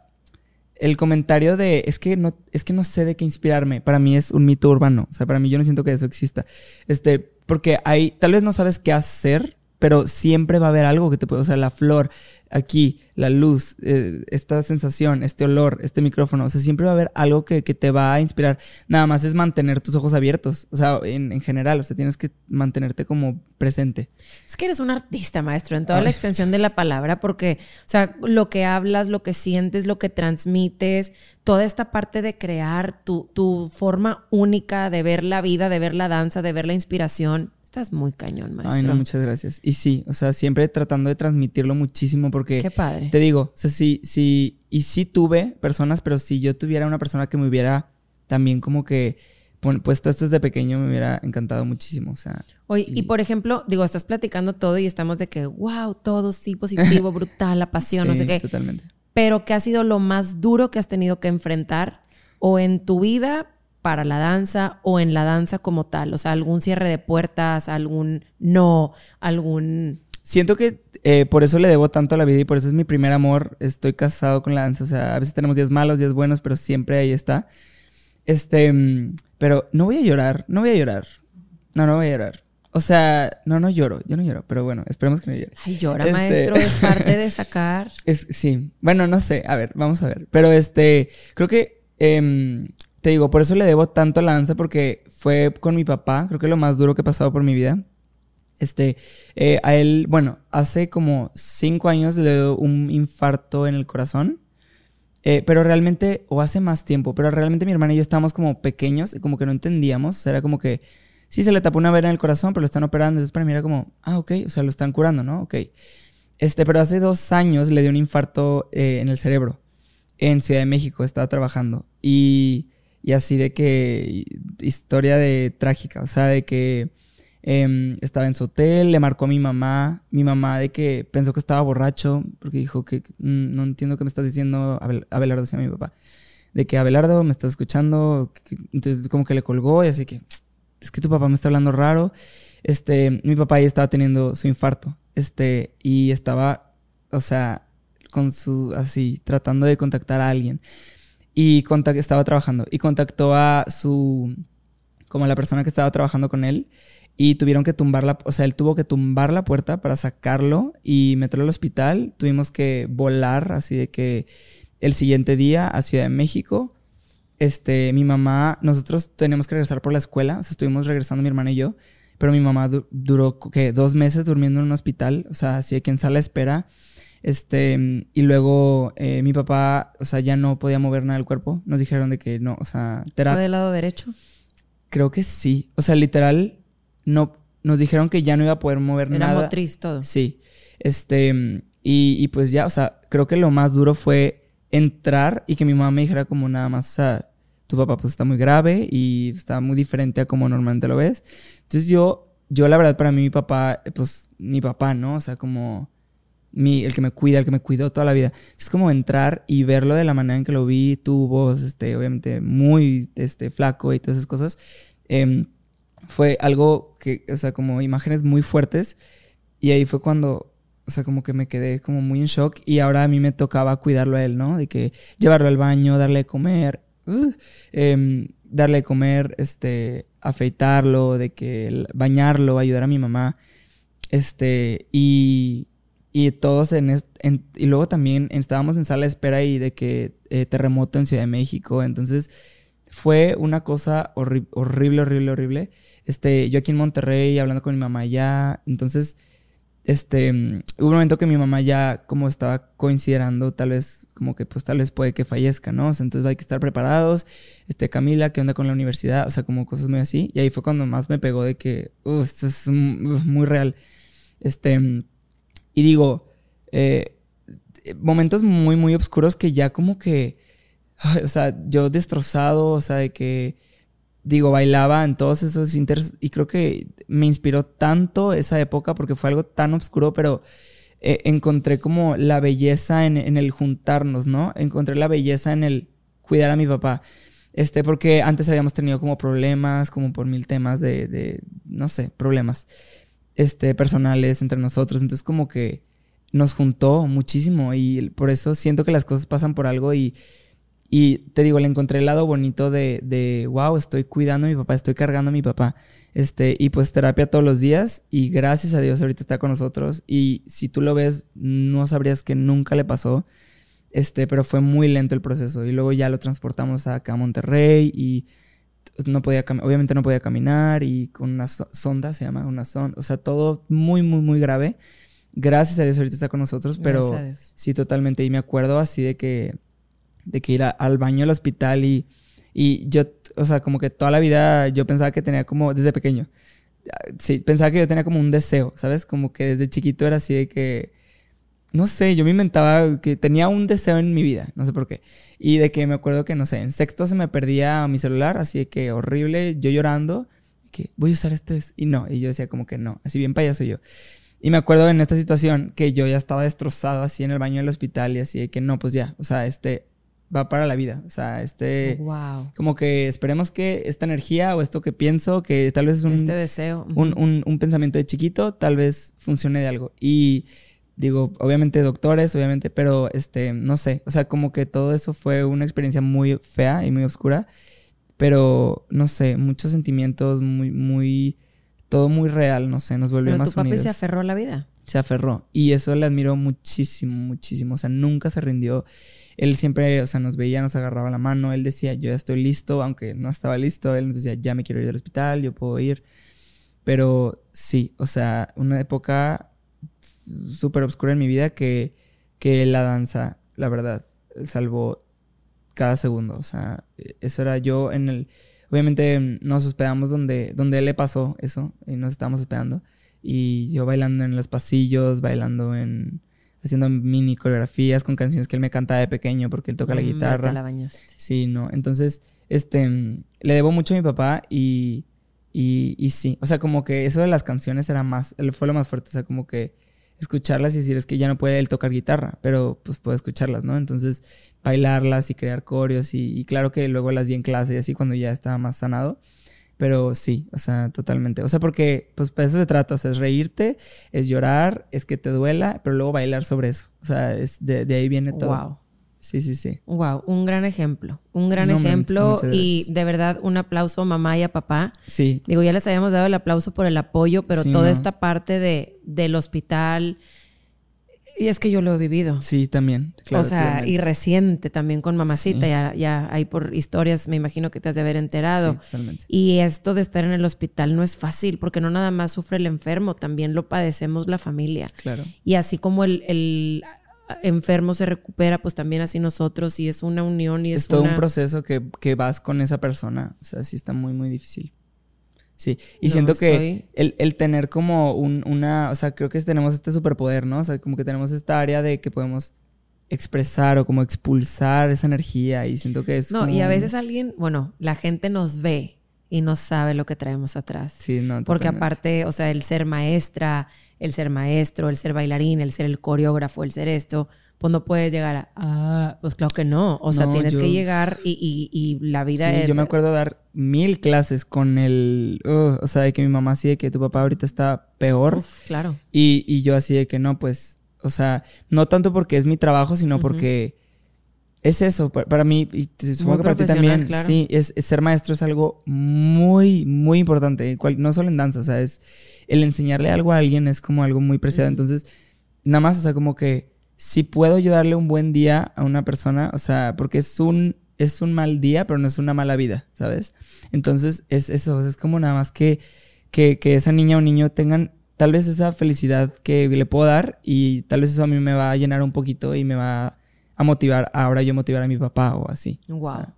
el comentario de es que no es que no sé de qué inspirarme, para mí es un mito urbano, o sea, para mí yo no siento que eso exista. Este, porque hay tal vez no sabes qué hacer, pero siempre va a haber algo que te puede, o sea, la flor aquí, la luz, eh, esta sensación, este olor, este micrófono, o sea, siempre va a haber algo que, que te va a inspirar. Nada más es mantener tus ojos abiertos, o sea, en, en general, o sea, tienes que mantenerte como presente. Es que eres un artista, maestro, en toda la extensión de la palabra, porque, o sea, lo que hablas, lo que sientes, lo que transmites, toda esta parte de crear tu, tu forma única de ver la vida, de ver la danza, de ver la inspiración, estás muy cañón, maestro. Ay, no, muchas gracias. Y sí, o sea, siempre tratando de transmitirlo muchísimo porque... Qué padre. Te digo, o sea, sí, sí, y sí tuve personas, pero si yo tuviera una persona que me hubiera también como que puesto esto desde pequeño, me hubiera encantado muchísimo, o sea... Oye, y y- por ejemplo, digo, estás platicando todo y estamos de que, wow, todo sí, positivo, brutal, la pasión, no sé qué. Totalmente. pero ¿qué ha sido lo más duro que has tenido que enfrentar o en tu vida para la danza o en la danza como tal? O sea, algún cierre de puertas, algún no, algún... Siento que eh, por eso le debo tanto a la vida y por eso es mi primer amor. Estoy casado con la danza. O sea, a veces tenemos días malos, días buenos, pero siempre ahí está. Este, mm, pero no voy a llorar, no voy a llorar. No, no voy a llorar. O sea, no, no lloro, yo no lloro, pero bueno, esperemos que no llore. Ay, llora, Este- maestro, es parte de sacar. Es, sí, bueno, no sé, a ver, vamos a ver. Pero este, creo que, em, te digo, por eso le debo tanto a la danza porque fue con mi papá, creo que lo más duro que he pasado por mi vida. Este, eh, a él, bueno, hace como cinco años le dio un infarto en el corazón. Eh, pero realmente, o hace más tiempo, pero realmente mi hermana y yo estábamos como pequeños y como que no entendíamos. O sea, era como que sí se le tapó una vena en el corazón, pero lo están operando. Entonces para mí era como, ah, ok, o sea, lo están curando, ¿no? Ok. Este, pero hace dos años le dio un infarto eh, en el cerebro en Ciudad de México, estaba trabajando. Y, y así de que, historia de trágica, o sea, de que Em, estaba en su hotel, le marcó a mi mamá, mi mamá de que pensó que estaba borracho, porque dijo que mm, no entiendo qué me estás diciendo, Abelardo decía mi papá, de que Abelardo me está escuchando, entonces como que le colgó y así que, es que tu papá me está hablando raro, este, mi papá ya estaba teniendo su infarto, este, y estaba, o sea, con su, así, tratando de contactar a alguien, y estaba trabajando, y contactó a su, como a la persona que estaba trabajando con él, y tuvieron que tumbar la, o sea, él tuvo que tumbar la puerta para sacarlo y meterlo al hospital. Tuvimos que volar, así de que el siguiente día a Ciudad de México. Este, mi mamá, nosotros teníamos que regresar por la escuela, o sea, estuvimos regresando mi hermana y yo, pero mi mamá duró que dos meses durmiendo en un hospital, o sea, así de que en sala de espera. Este, y luego eh, mi papá, o sea, ya no podía mover nada del cuerpo. Nos dijeron de que no, o sea, terapia. ¿Fue del lado derecho? Creo que sí. O sea, literal, no, nos dijeron que ya no iba a poder mover nada. Era motriz todo. Sí. Este, y, pues ya, o sea, creo que lo más duro fue entrar y que mi mamá me dijera como nada más, o sea, tu papá pues está muy grave y está muy diferente a como normalmente lo ves. Entonces yo, yo la verdad para mí mi papá, pues mi papá, ¿no? O sea, como mi, el que me cuida, el que me cuidó toda la vida. Es como entrar y verlo de la manera en que lo vi, tu voz, este, obviamente muy, este, flaco y todas esas cosas. Eh, fue algo que, o sea, como imágenes muy fuertes. Y ahí fue cuando, o sea, como que me quedé como muy en shock. Y ahora a mí me tocaba cuidarlo a él, ¿no? De que llevarlo al baño, darle de comer, uh, em, darle de comer, este, afeitarlo, de que bañarlo, ayudar a mi mamá. Este, y, y todos en, y luego también estábamos en sala de espera y de que eh, terremoto en Ciudad de México. Entonces fue una cosa horrible, horrible, horrible. Este, yo aquí en Monterrey hablando con mi mamá ya, entonces, este, hubo un momento que mi mamá ya como estaba considerando tal vez, como que pues tal vez puede que fallezca, ¿no? O sea, entonces hay que estar preparados. Este, Camila, ¿qué onda con la universidad? O sea, como cosas muy así. Y ahí fue cuando más me pegó de que, uh, esto es muy real. Este, y digo, eh, momentos muy, muy oscuros que ya como que, o sea, yo destrozado, o sea, de que digo, bailaba en todos esos inters y creo que me inspiró tanto esa época porque fue algo tan oscuro, pero eh, encontré como la belleza en, el juntarnos, ¿no? Encontré la belleza en el cuidar a mi papá. Este, porque antes habíamos tenido como problemas, como por mil temas de, de no sé, problemas, este, personales entre nosotros. Entonces como que nos juntó muchísimo y por eso siento que las cosas pasan por algo y y te digo, le encontré el lado bonito de, de, wow, estoy cuidando a mi papá, estoy cargando a mi papá. Este, y pues terapia todos los días y gracias a Dios ahorita está con nosotros. Y si tú lo ves, no sabrías que nunca le pasó. Este, pero fue muy lento el proceso. Y luego ya lo transportamos acá a Monterrey y no podía, obviamente no podía caminar y con una sonda, se llama una sonda. O sea, todo muy, muy, muy grave. Gracias a Dios ahorita está con nosotros, pero sí, totalmente. Y me acuerdo así de que de que ir al baño del hospital y, y yo, o sea, como que toda la vida yo pensaba que tenía como, desde pequeño, sí, pensaba que yo tenía como un deseo, ¿sabes? Como que desde chiquito era así de que, no sé, yo me inventaba que tenía un deseo en mi vida, no sé por qué. Y de que me acuerdo que, no sé, en sexto se me perdía mi celular, así de que horrible, yo llorando, que voy a usar este, y no, y yo decía como que no, así bien payaso yo. Y me acuerdo en esta situación que yo ya estaba destrozado así en el baño del hospital y así de que no, pues ya, o sea, este, va para la vida. O sea, este. Wow. Como que esperemos que esta energía o esto que pienso, que tal vez es un. Este deseo. un, un, pensamiento de chiquito, tal vez funcione de algo. Y digo, obviamente doctores, obviamente, pero este, no sé. O sea, como que todo eso fue una experiencia muy fea y muy oscura. Pero, no sé, muchos sentimientos muy, muy. Todo muy real, no sé, nos volvió más tu papi se aferró a la vida. Se aferró. Y eso le admiró muchísimo, muchísimo. O sea, nunca se rindió él siempre, o sea, nos veía, nos agarraba la mano, él decía, yo ya estoy listo, aunque no estaba listo, él nos decía, ya me quiero ir al hospital, yo puedo ir. Pero sí, o sea, una época súper oscura en mi vida que, que la danza, la verdad, salvó cada segundo. O sea, eso era yo en el... Obviamente nos hospedamos donde, donde él le pasó eso y nos estábamos hospedando. Y yo bailando en los pasillos, bailando en... haciendo mini coreografías con canciones que él me cantaba de pequeño porque él toca la guitarra. La sí, no. Entonces, este, le debo mucho a mi papá y, y, y sí. O sea, como que eso de las canciones era más, fue lo más fuerte. O sea, como que escucharlas y decir es que ya no puede él tocar guitarra, pero pues puede escucharlas, ¿no? Entonces bailarlas y crear coreos y, claro que luego las di en clase y así cuando ya estaba más sanado. Pero sí, o sea, totalmente. O sea, porque pues para eso se trata, o sea, es reírte, es llorar, es que te duela, pero luego bailar sobre eso. O sea, es de, de ahí viene todo. Wow. Sí, sí, sí. Wow, un gran ejemplo. Un gran ejemplo y de verdad un aplauso a mamá y a papá. Sí. Digo, ya les habíamos dado el aplauso por el apoyo, pero toda esta parte de, del hospital. Y es que yo lo he vivido. Sí, también. o sea, y reciente también con mamacita. Ya, ya hay por historias, me imagino que te has de haber enterado. Sí, totalmente. Y esto de estar en el hospital no es fácil, porque no nada más sufre el enfermo, también lo padecemos la familia. Claro. Y así como el, el enfermo se recupera, pues también así nosotros y es una unión y es, es todo un proceso que, que, vas con esa persona. O sea, sí está muy, muy difícil. Sí, y siento que el, el, tener como un, una, o sea, creo que tenemos este superpoder, ¿no? O sea, como que tenemos esta área de que podemos expresar o como expulsar esa energía y siento que es... No, y a veces alguien, bueno, la gente nos ve y no sabe lo que traemos atrás. Sí, no. Porque aparte, o sea, el ser maestra, el ser maestro, el ser bailarín, el ser el coreógrafo, el ser esto, pues no puedes llegar a, ah, pues claro que no. O sea, tienes que llegar y, y, y la vida sí, yo me acuerdo dar mil clases con el, uh, o sea, de que mi mamá así de que tu papá ahorita está peor. claro. Y, y yo así de que no, pues, o sea, no tanto porque es mi trabajo, sino porque es eso, para, mí, y supongo que para ti también, sí, es, ser maestro es algo muy, muy importante, no solo en danza, o sea, es el enseñarle algo a alguien es como algo muy preciado, entonces, nada más, o sea, como que si puedo ayudarle un buen día a una persona, o sea, porque es un, es un mal día, pero no es una mala vida, ¿sabes? Entonces, es eso, es como nada más que, que, que esa niña o niño tengan tal vez esa felicidad que le puedo dar y tal vez eso a mí me va a llenar un poquito y me va a motivar, ahora yo motivar a mi papá o así. Wow.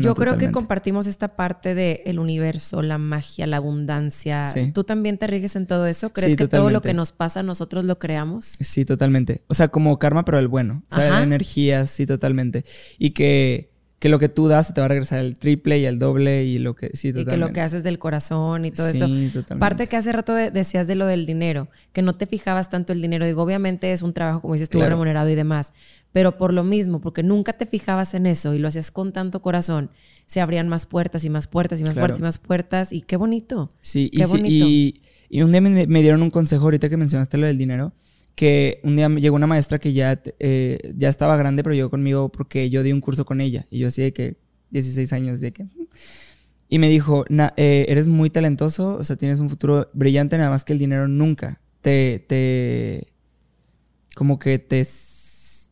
yo creo que compartimos esta parte del el universo, la magia, la abundancia. ¿Tú también te riges en todo eso? ¿Crees que todo lo que nos pasa nosotros lo creamos? Sí, totalmente. O sea, como karma, pero el bueno. O sea, energía, sí, totalmente. Y que que lo que tú das te va a regresar el triple y el doble y lo que sí totalmente. Y que lo que haces del corazón y todo esto. Totalmente. Parte que hace rato decías de lo del dinero, que no te fijabas tanto el dinero. Digo, obviamente es un trabajo como dices tú remunerado y demás, pero por lo mismo, porque nunca te fijabas en eso y lo hacías con tanto corazón, se abrían más puertas y más puertas y más puertas y más puertas y qué bonito. Sí, qué y, bonito. y, y, un día me, me dieron un consejo ahorita que mencionaste lo del dinero que un día llegó una maestra que ya, eh, ya estaba grande, pero llegó conmigo porque yo di un curso con ella. Y yo así de que, 16 años, de que... Y me dijo, eh, eres muy talentoso, o sea, tienes un futuro brillante, nada más que el dinero nunca te... te como que te...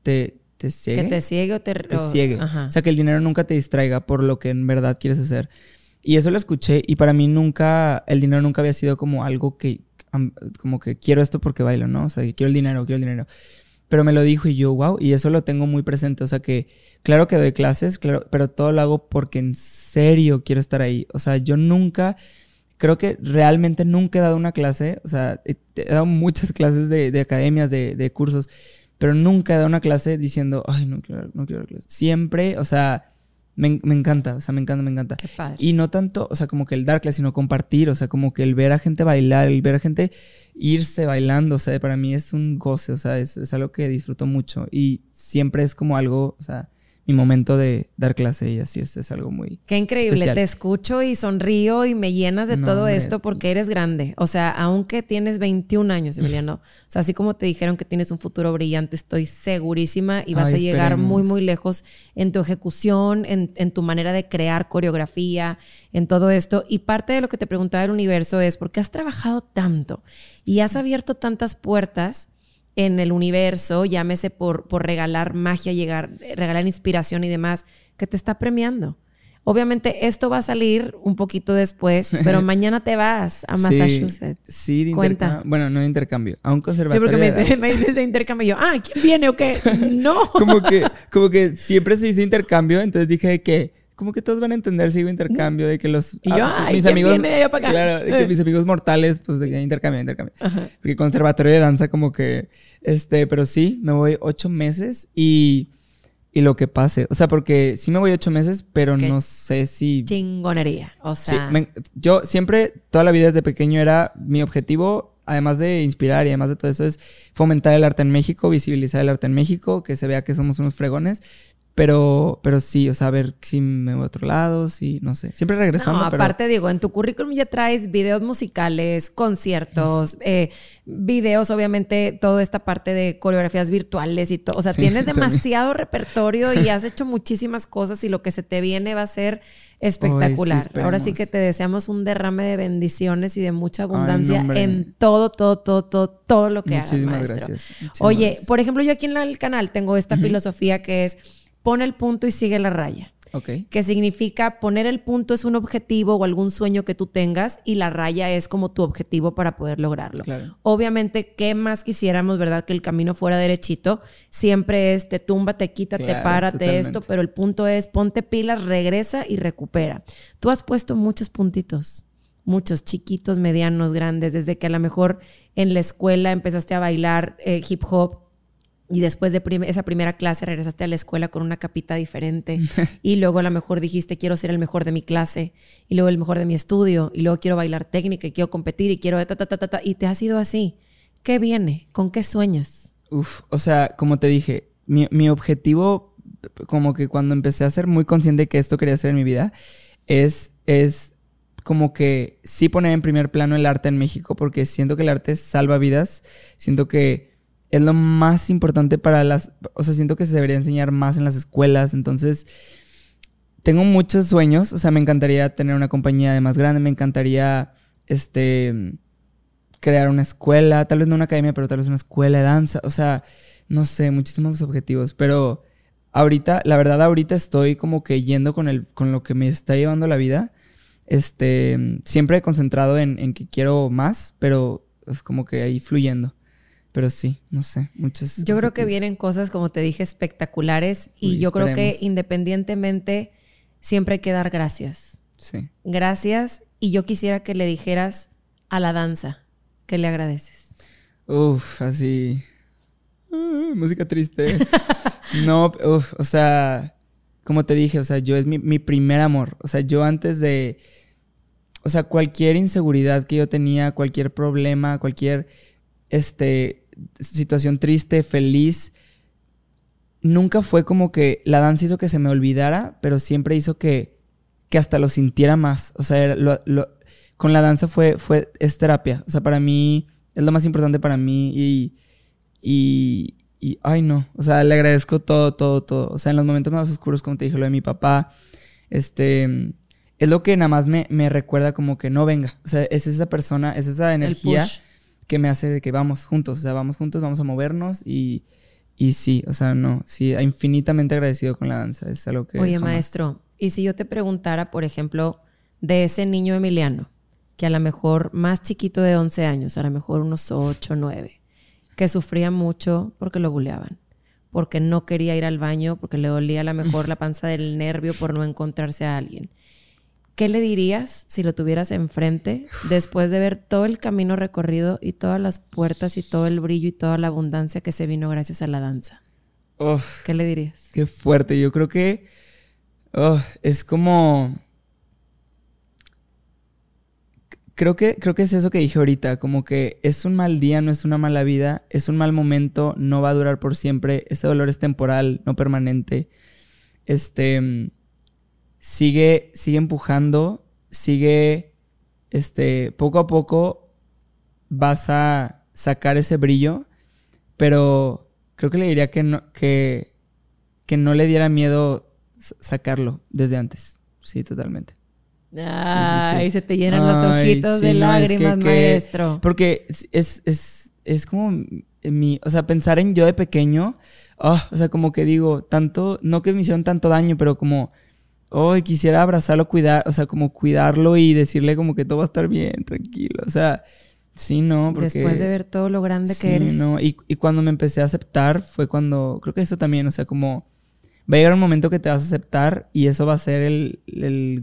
te te ciegue. Que te ciegue o te... Te ciegue. O sea, que el dinero nunca te distraiga por lo que en verdad quieres hacer. Y eso lo escuché y para mí nunca, el dinero nunca había sido como algo que, como que quiero esto porque bailo, ¿no? O sea, quiero el dinero, quiero el dinero. Pero me lo dijo y yo, wow, y eso lo tengo muy presente. O sea que, claro que doy clases, claro, pero todo lo hago porque en serio quiero estar ahí. O sea, yo nunca, creo que realmente nunca he dado una clase. O sea, he, dado muchas clases de, de academias, de, de, cursos, pero nunca he dado una clase diciendo, ay, no quiero, no quiero dar clases. Siempre, o sea, me, me, encanta, o sea, me encanta, me encanta. Y no tanto, o sea, como que el dar clase, sino compartir, o sea, como que el ver a gente bailar, el ver a gente irse bailando, o sea, para mí es un goce, o sea, es, es algo que disfruto mucho y siempre es como algo, o sea, mi momento de dar clase y así es, es algo muy... Qué increíble, te escucho y sonrío y me llenas de todo esto porque eres grande. O sea, aunque tienes 21 años, Emiliano, o sea, así como te dijeron que tienes un futuro brillante, estoy segurísima y vas a llegar muy, muy lejos en tu ejecución, en, en tu manera de crear coreografía, en todo esto. Y parte de lo que te preguntaba el universo es, ¿por qué has trabajado tanto y has abierto tantas puertas? En el universo, llámese por, por regalar magia, llegar, regalar inspiración y demás, que te está premiando. Obviamente esto va a salir un poquito después, pero mañana te vas a Massachusetts. Sí, de Cuenta. Bueno, no de intercambio, a un Sí, conservatorio. porque me, de dice- danza. me dices de intercambio yo, ah, ¿quién viene o qué? No. como que, como que siempre se hizo intercambio, entonces dije que como que todos van a entender si digo intercambio, de que los Y yo, ah, ay, ¿quién viene de allá para acá? claro, de que Eh. mis amigos mortales, pues de que intercambio, intercambio. Ajá. Porque conservatorio de danza como que, este, pero sí, me voy ocho meses y, y lo que pase, o sea, porque sí me voy ocho meses, pero no sé si... Chingonería. O Sí, sea, me- yo siempre, toda la vida desde pequeño era mi objetivo, además de inspirar y además de todo eso, es fomentar el arte en México, visibilizar el arte en México, que se vea que somos unos fregones. Pero, pero sí, o sea, a ver si me voy a otro lado, si, no sé. Siempre regresando, No, pero... aparte digo, en tu currículum ya traes videos musicales, conciertos, eh, videos, obviamente, toda esta parte de coreografías virtuales y todo. O sea, Sí, tienes también. demasiado repertorio y has hecho muchísimas cosas y lo que se te viene va a ser espectacular. Sí, Ahora sí que te deseamos un derrame de bendiciones y de mucha abundancia en todo, todo, todo, todo, todo lo que hagas, Muchísimas maestro. gracias. muchísimas Oye, gracias. por ejemplo, yo aquí en el canal tengo esta filosofía que es pon el punto y sigue la raya Ok. que significa poner el punto es un objetivo o algún sueño que tú tengas y la raya es como tu objetivo para poder lograrlo. Claro. Obviamente, ¿qué más quisiéramos, verdad? Que el camino fuera derechito. Siempre es te tumba, te quita, te párate totalmente. esto, pero el punto es ponte pilas, regresa y recupera. Tú has puesto muchos puntitos, muchos chiquitos, medianos, grandes, desde que a lo mejor en la escuela empezaste a bailar eh, hip hop y después de prim- esa primera clase regresaste a la escuela con una capita diferente y luego a lo mejor dijiste quiero ser el mejor de mi clase y luego el mejor de mi estudio y luego quiero bailar técnica y quiero competir y quiero ta ta ta ta, ta, y te ha sido así. ¿Qué viene? ¿Con qué sueñas? Uf, o sea, como te dije, mi, mi objetivo, como que cuando empecé a ser muy consciente de que esto quería hacer en mi vida, es, es como que sí poner en primer plano el arte en México, porque siento que el arte salva vidas, siento que es lo más importante para las, o sea, siento que se debería enseñar más en las escuelas, entonces tengo muchos sueños, o sea, me encantaría tener una compañía de más grande, me encantaría, este, crear una escuela, tal vez no una academia, pero tal vez una escuela de danza, o sea, no sé, muchísimos objetivos, pero ahorita, la verdad, ahorita estoy como que yendo con, el, con lo que me está llevando la vida, este, siempre concentrado en, en que quiero más, pero es como que ahí fluyendo. Pero sí, no sé, muchos. Yo creo que vienen cosas, como te dije, espectaculares y Uy, yo creo que independientemente siempre hay que dar gracias. Sí. Gracias y yo quisiera que le dijeras a la danza que le agradeces. Uf, así. Ah, música triste. no, uf, o sea, como te dije, o sea, yo es mi, mi primer amor. O sea, yo antes de. O sea, cualquier inseguridad que yo tenía, cualquier problema, cualquier este, situación triste, feliz, nunca fue como que la danza hizo que se me olvidara, pero siempre hizo que, que hasta lo sintiera más. O sea, lo- lo- con la danza fue, fue, es terapia. O sea, para mí es lo más importante para mí y, y, y, ay no, o sea, le agradezco todo, todo, todo. O sea, en los momentos más oscuros, como te dije, lo de mi papá, este, es lo que nada más me, me recuerda como que no venga. O sea, es esa persona, es esa energía push. Que me hace de que vamos juntos, o sea, vamos juntos, vamos a movernos y, y sí, o sea, no, sí, infinitamente agradecido con la danza, es algo que... Oye, jamás- maestro, y si yo te preguntara, por ejemplo, de ese niño Emiliano, que a lo mejor más chiquito de 11 años, a lo mejor unos 8, 9, que sufría mucho porque lo buleaban, porque no quería ir al baño, porque le dolía a lo mejor la panza del nervio por no encontrarse a alguien. ¿Qué le dirías si lo tuvieras enfrente después de ver todo el camino recorrido y todas las puertas y todo el brillo y toda la abundancia que se vino gracias a la danza? Uf, ¿Qué le dirías? Qué fuerte. Yo creo que oh, es como. Creo que, creo que es eso que dije ahorita, como que es un mal día, no es una mala vida, es un mal momento, no va a durar por siempre, este dolor es temporal, no permanente. Este sigue, sigue empujando, sigue, este, poco a poco vas a sacar ese brillo, pero creo que le diría que no, que, que no le diera miedo sacarlo desde antes. Sí, totalmente. Ay, sí. se te llenan los Ay, ojitos de no, es que- lágrimas, que- maestro. Porque es, es, es, como mi, o sea, pensar en yo de pequeño, ah, o sea, como que digo, tanto, no que me hicieron tanto daño, pero como hoy quisiera abrazarlo, cuidar, o sea, como cuidarlo y decirle como que todo va a estar bien, tranquilo. O sea, sí, no, porque... Después de ver todo lo grande que eres. no. Y, y cuando me empecé a aceptar fue cuando, creo que eso también, o sea, como va a llegar un momento que te vas a aceptar y eso va a ser el, el,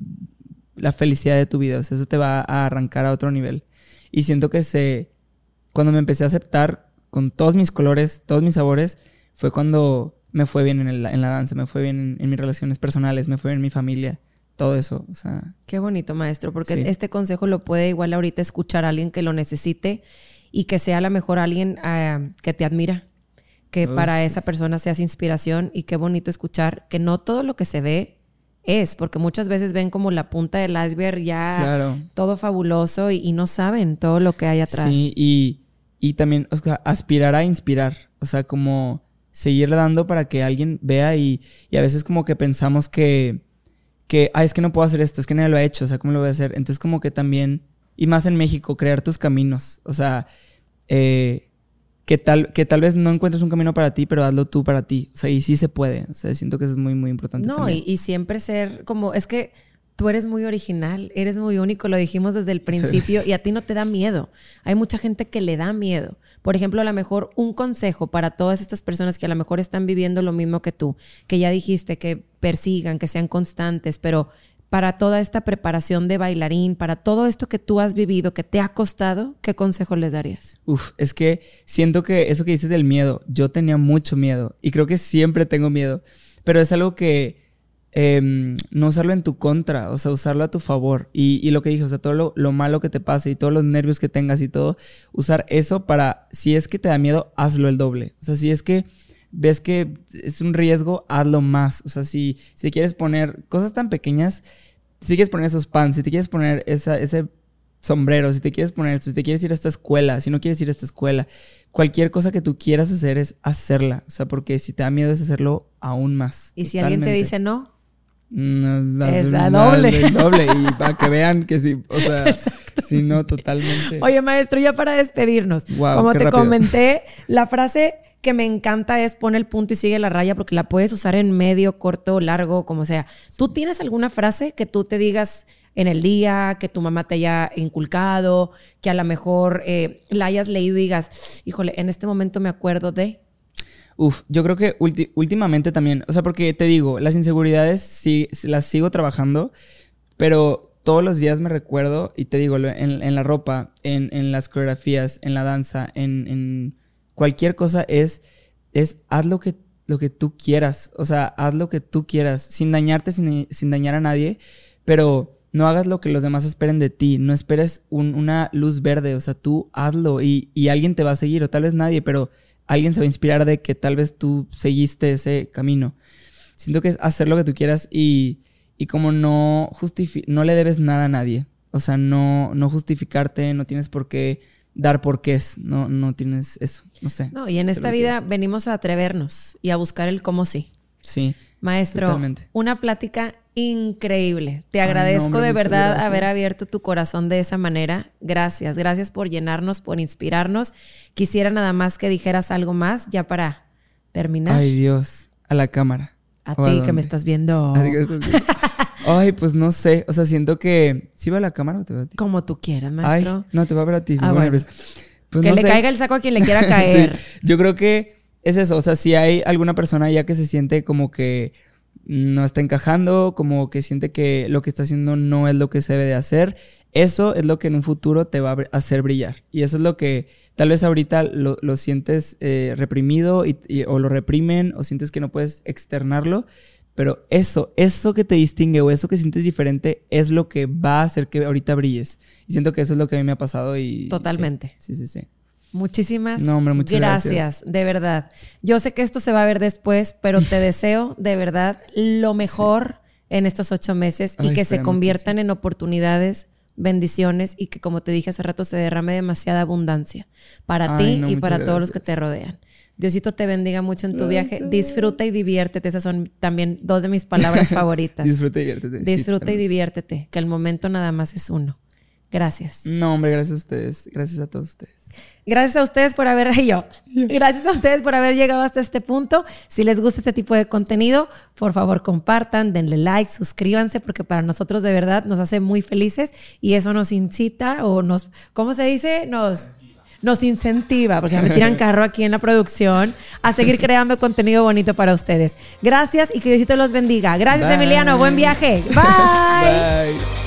la felicidad de tu vida. O sea, eso te va a arrancar a otro nivel. Y siento que se... Cuando me empecé a aceptar con todos mis colores, todos mis sabores, fue cuando me fue bien en, en la danza, me fue bien en, mis relaciones personales, me fue bien en mi familia. Todo eso, o sea... Qué bonito, maestro, porque este consejo lo puede igual ahorita escuchar alguien que lo necesite y que sea a lo mejor alguien uh, que te admira que para esa persona seas inspiración y qué bonito escuchar que no todo lo que se ve es, porque muchas veces ven como la punta del iceberg ya todo fabuloso y, no saben todo lo que hay atrás. Sí, y, también aspirar a inspirar, o sea, como seguirle dando para que alguien vea y, a veces como que pensamos que, que, ay, es que no puedo hacer esto, es que nadie lo ha hecho, o sea, ¿cómo lo voy a hacer? Entonces como que también, y más en México, crear tus caminos, o sea, eh, que tal, que tal vez no encuentres un camino para ti, pero hazlo tú para ti. O sea, y sí se puede. O sea, siento que eso es muy, muy importante. No, y, y, siempre ser como, es que tú eres muy original, eres muy único, lo dijimos desde el principio, y a ti no te da miedo. Hay mucha gente que le da miedo. Por ejemplo, a lo mejor un consejo para todas estas personas que a lo mejor están viviendo lo mismo que tú, que ya dijiste que persigan, que sean constantes, pero para toda esta preparación de bailarín, para todo esto que tú has vivido, que te ha costado, ¿qué consejo les darías? Uf, es que siento que eso que dices del miedo, yo tenía mucho miedo y creo que siempre tengo miedo, pero es algo que em, no usarlo en tu contra, o sea, usarlo a tu favor. Y, lo que dije, o sea, todo lo, lo, malo que te pase y todos los nervios que tengas y todo, usar eso para, si es que te da miedo, hazlo el doble. O sea, si es que ves que es un riesgo, hazlo más. O sea, si, si quieres poner cosas tan pequeñas, si quieres poner esos pants, si te quieres poner ese sombrero, si te quieres poner esto, si te quieres ir a esta escuela, si no quieres ir a esta escuela, cualquier cosa que tú quieras hacer es hacerla. O sea, porque si te da miedo es hacerlo aún más. Y si alguien te dice no, no, es la doble. doble. Y para que vean que sí, o sea, si no, totalmente. Oye, maestro, ya para despedirnos. como te comenté, la frase que me encanta es pon el punto y sigue la raya porque la puedes usar en medio, corto, largo, como sea. ¿Tú tienes alguna frase que tú te digas en el día, que tu mamá te haya inculcado, que a lo mejor eh, la hayas leído y digas, híjole, en este momento me acuerdo de... Uf, yo creo que últimamente también, o sea, porque te digo, las inseguridades sí las sigo trabajando, pero todos los días me recuerdo, y te digo, en, la ropa, en, las coreografías, en la danza, en Cualquier cosa es, es haz lo que, lo que tú quieras. O sea, haz lo que tú quieras, sin dañarte, sin, dañar a nadie, pero no hagas lo que los demás esperen de ti. No esperes una luz verde. O sea, tú hazlo y, y alguien te va a seguir, o tal vez nadie, pero alguien se va a inspirar de que tal vez tú seguiste ese camino. Siento que es hacer lo que tú quieras y, y como no, no le debes nada a nadie. O sea, no, no justificarte, no tienes por qué dar porqués, no, no tienes eso, no sé. No, y en esta vida venimos a atrevernos y a buscar el cómo sí. Sí. Maestro, una plática increíble. Te agradezco de verdad haber abierto tu corazón de esa manera. Gracias, gracias por llenarnos, por inspirarnos. Quisiera nada más que dijeras algo más ya para terminar. Ay Dios, a la cámara. A ti que me estás viendo. Ay, pues no sé. O sea, siento que. ¿Sí va a la cámara o te va a ti? Como tú quieras, maestro. Ay, no, te va a ver a ti. Ah, pues que le caiga el saco a quien le quiera caer. Yo creo que es eso. O sea, si hay alguna persona ya que se siente como que no está encajando, como que siente que lo que está haciendo no es lo que se debe de hacer, eso es lo que en un futuro te va a hacer brillar. Y eso es lo que tal vez ahorita lo, sientes eh, reprimido o lo reprimen o sientes que no puedes externarlo. Pero eso, eso que te distingue o eso que sientes diferente es lo que va a hacer que ahorita brilles. Y siento que eso es lo que a mí me ha pasado y... Totalmente. Sí, sí, sí. Muchísimas no, hombre, muchas gracias, gracias, de verdad. Yo sé que esto se va a ver después, pero te deseo de verdad lo mejor en estos ocho meses y que se conviertan en oportunidades, bendiciones y que como te dije hace rato se derrame demasiada abundancia para ti y para todos los que te rodean. Diosito te bendiga mucho en tu viaje. Disfruta y diviértete. Esas son también dos de mis palabras favoritas. Disfruta y diviértete. Disfruta y diviértete, que el momento nada más es uno. Gracias. No, hombre, gracias a ustedes. Gracias a todos ustedes. Gracias a ustedes por haber yo. Gracias a ustedes por haber llegado hasta este punto. Si les gusta este tipo de contenido, por favor compartan, denle like, suscríbanse porque para nosotros de verdad nos hace muy felices y eso nos incita o nos ¿cómo se dice? Nos nos incentiva, porque me tiran carro aquí en la producción, a seguir creando contenido bonito para ustedes. Gracias y que Diosito los bendiga. Gracias, Emiliano. Buen viaje. Bye. Bye.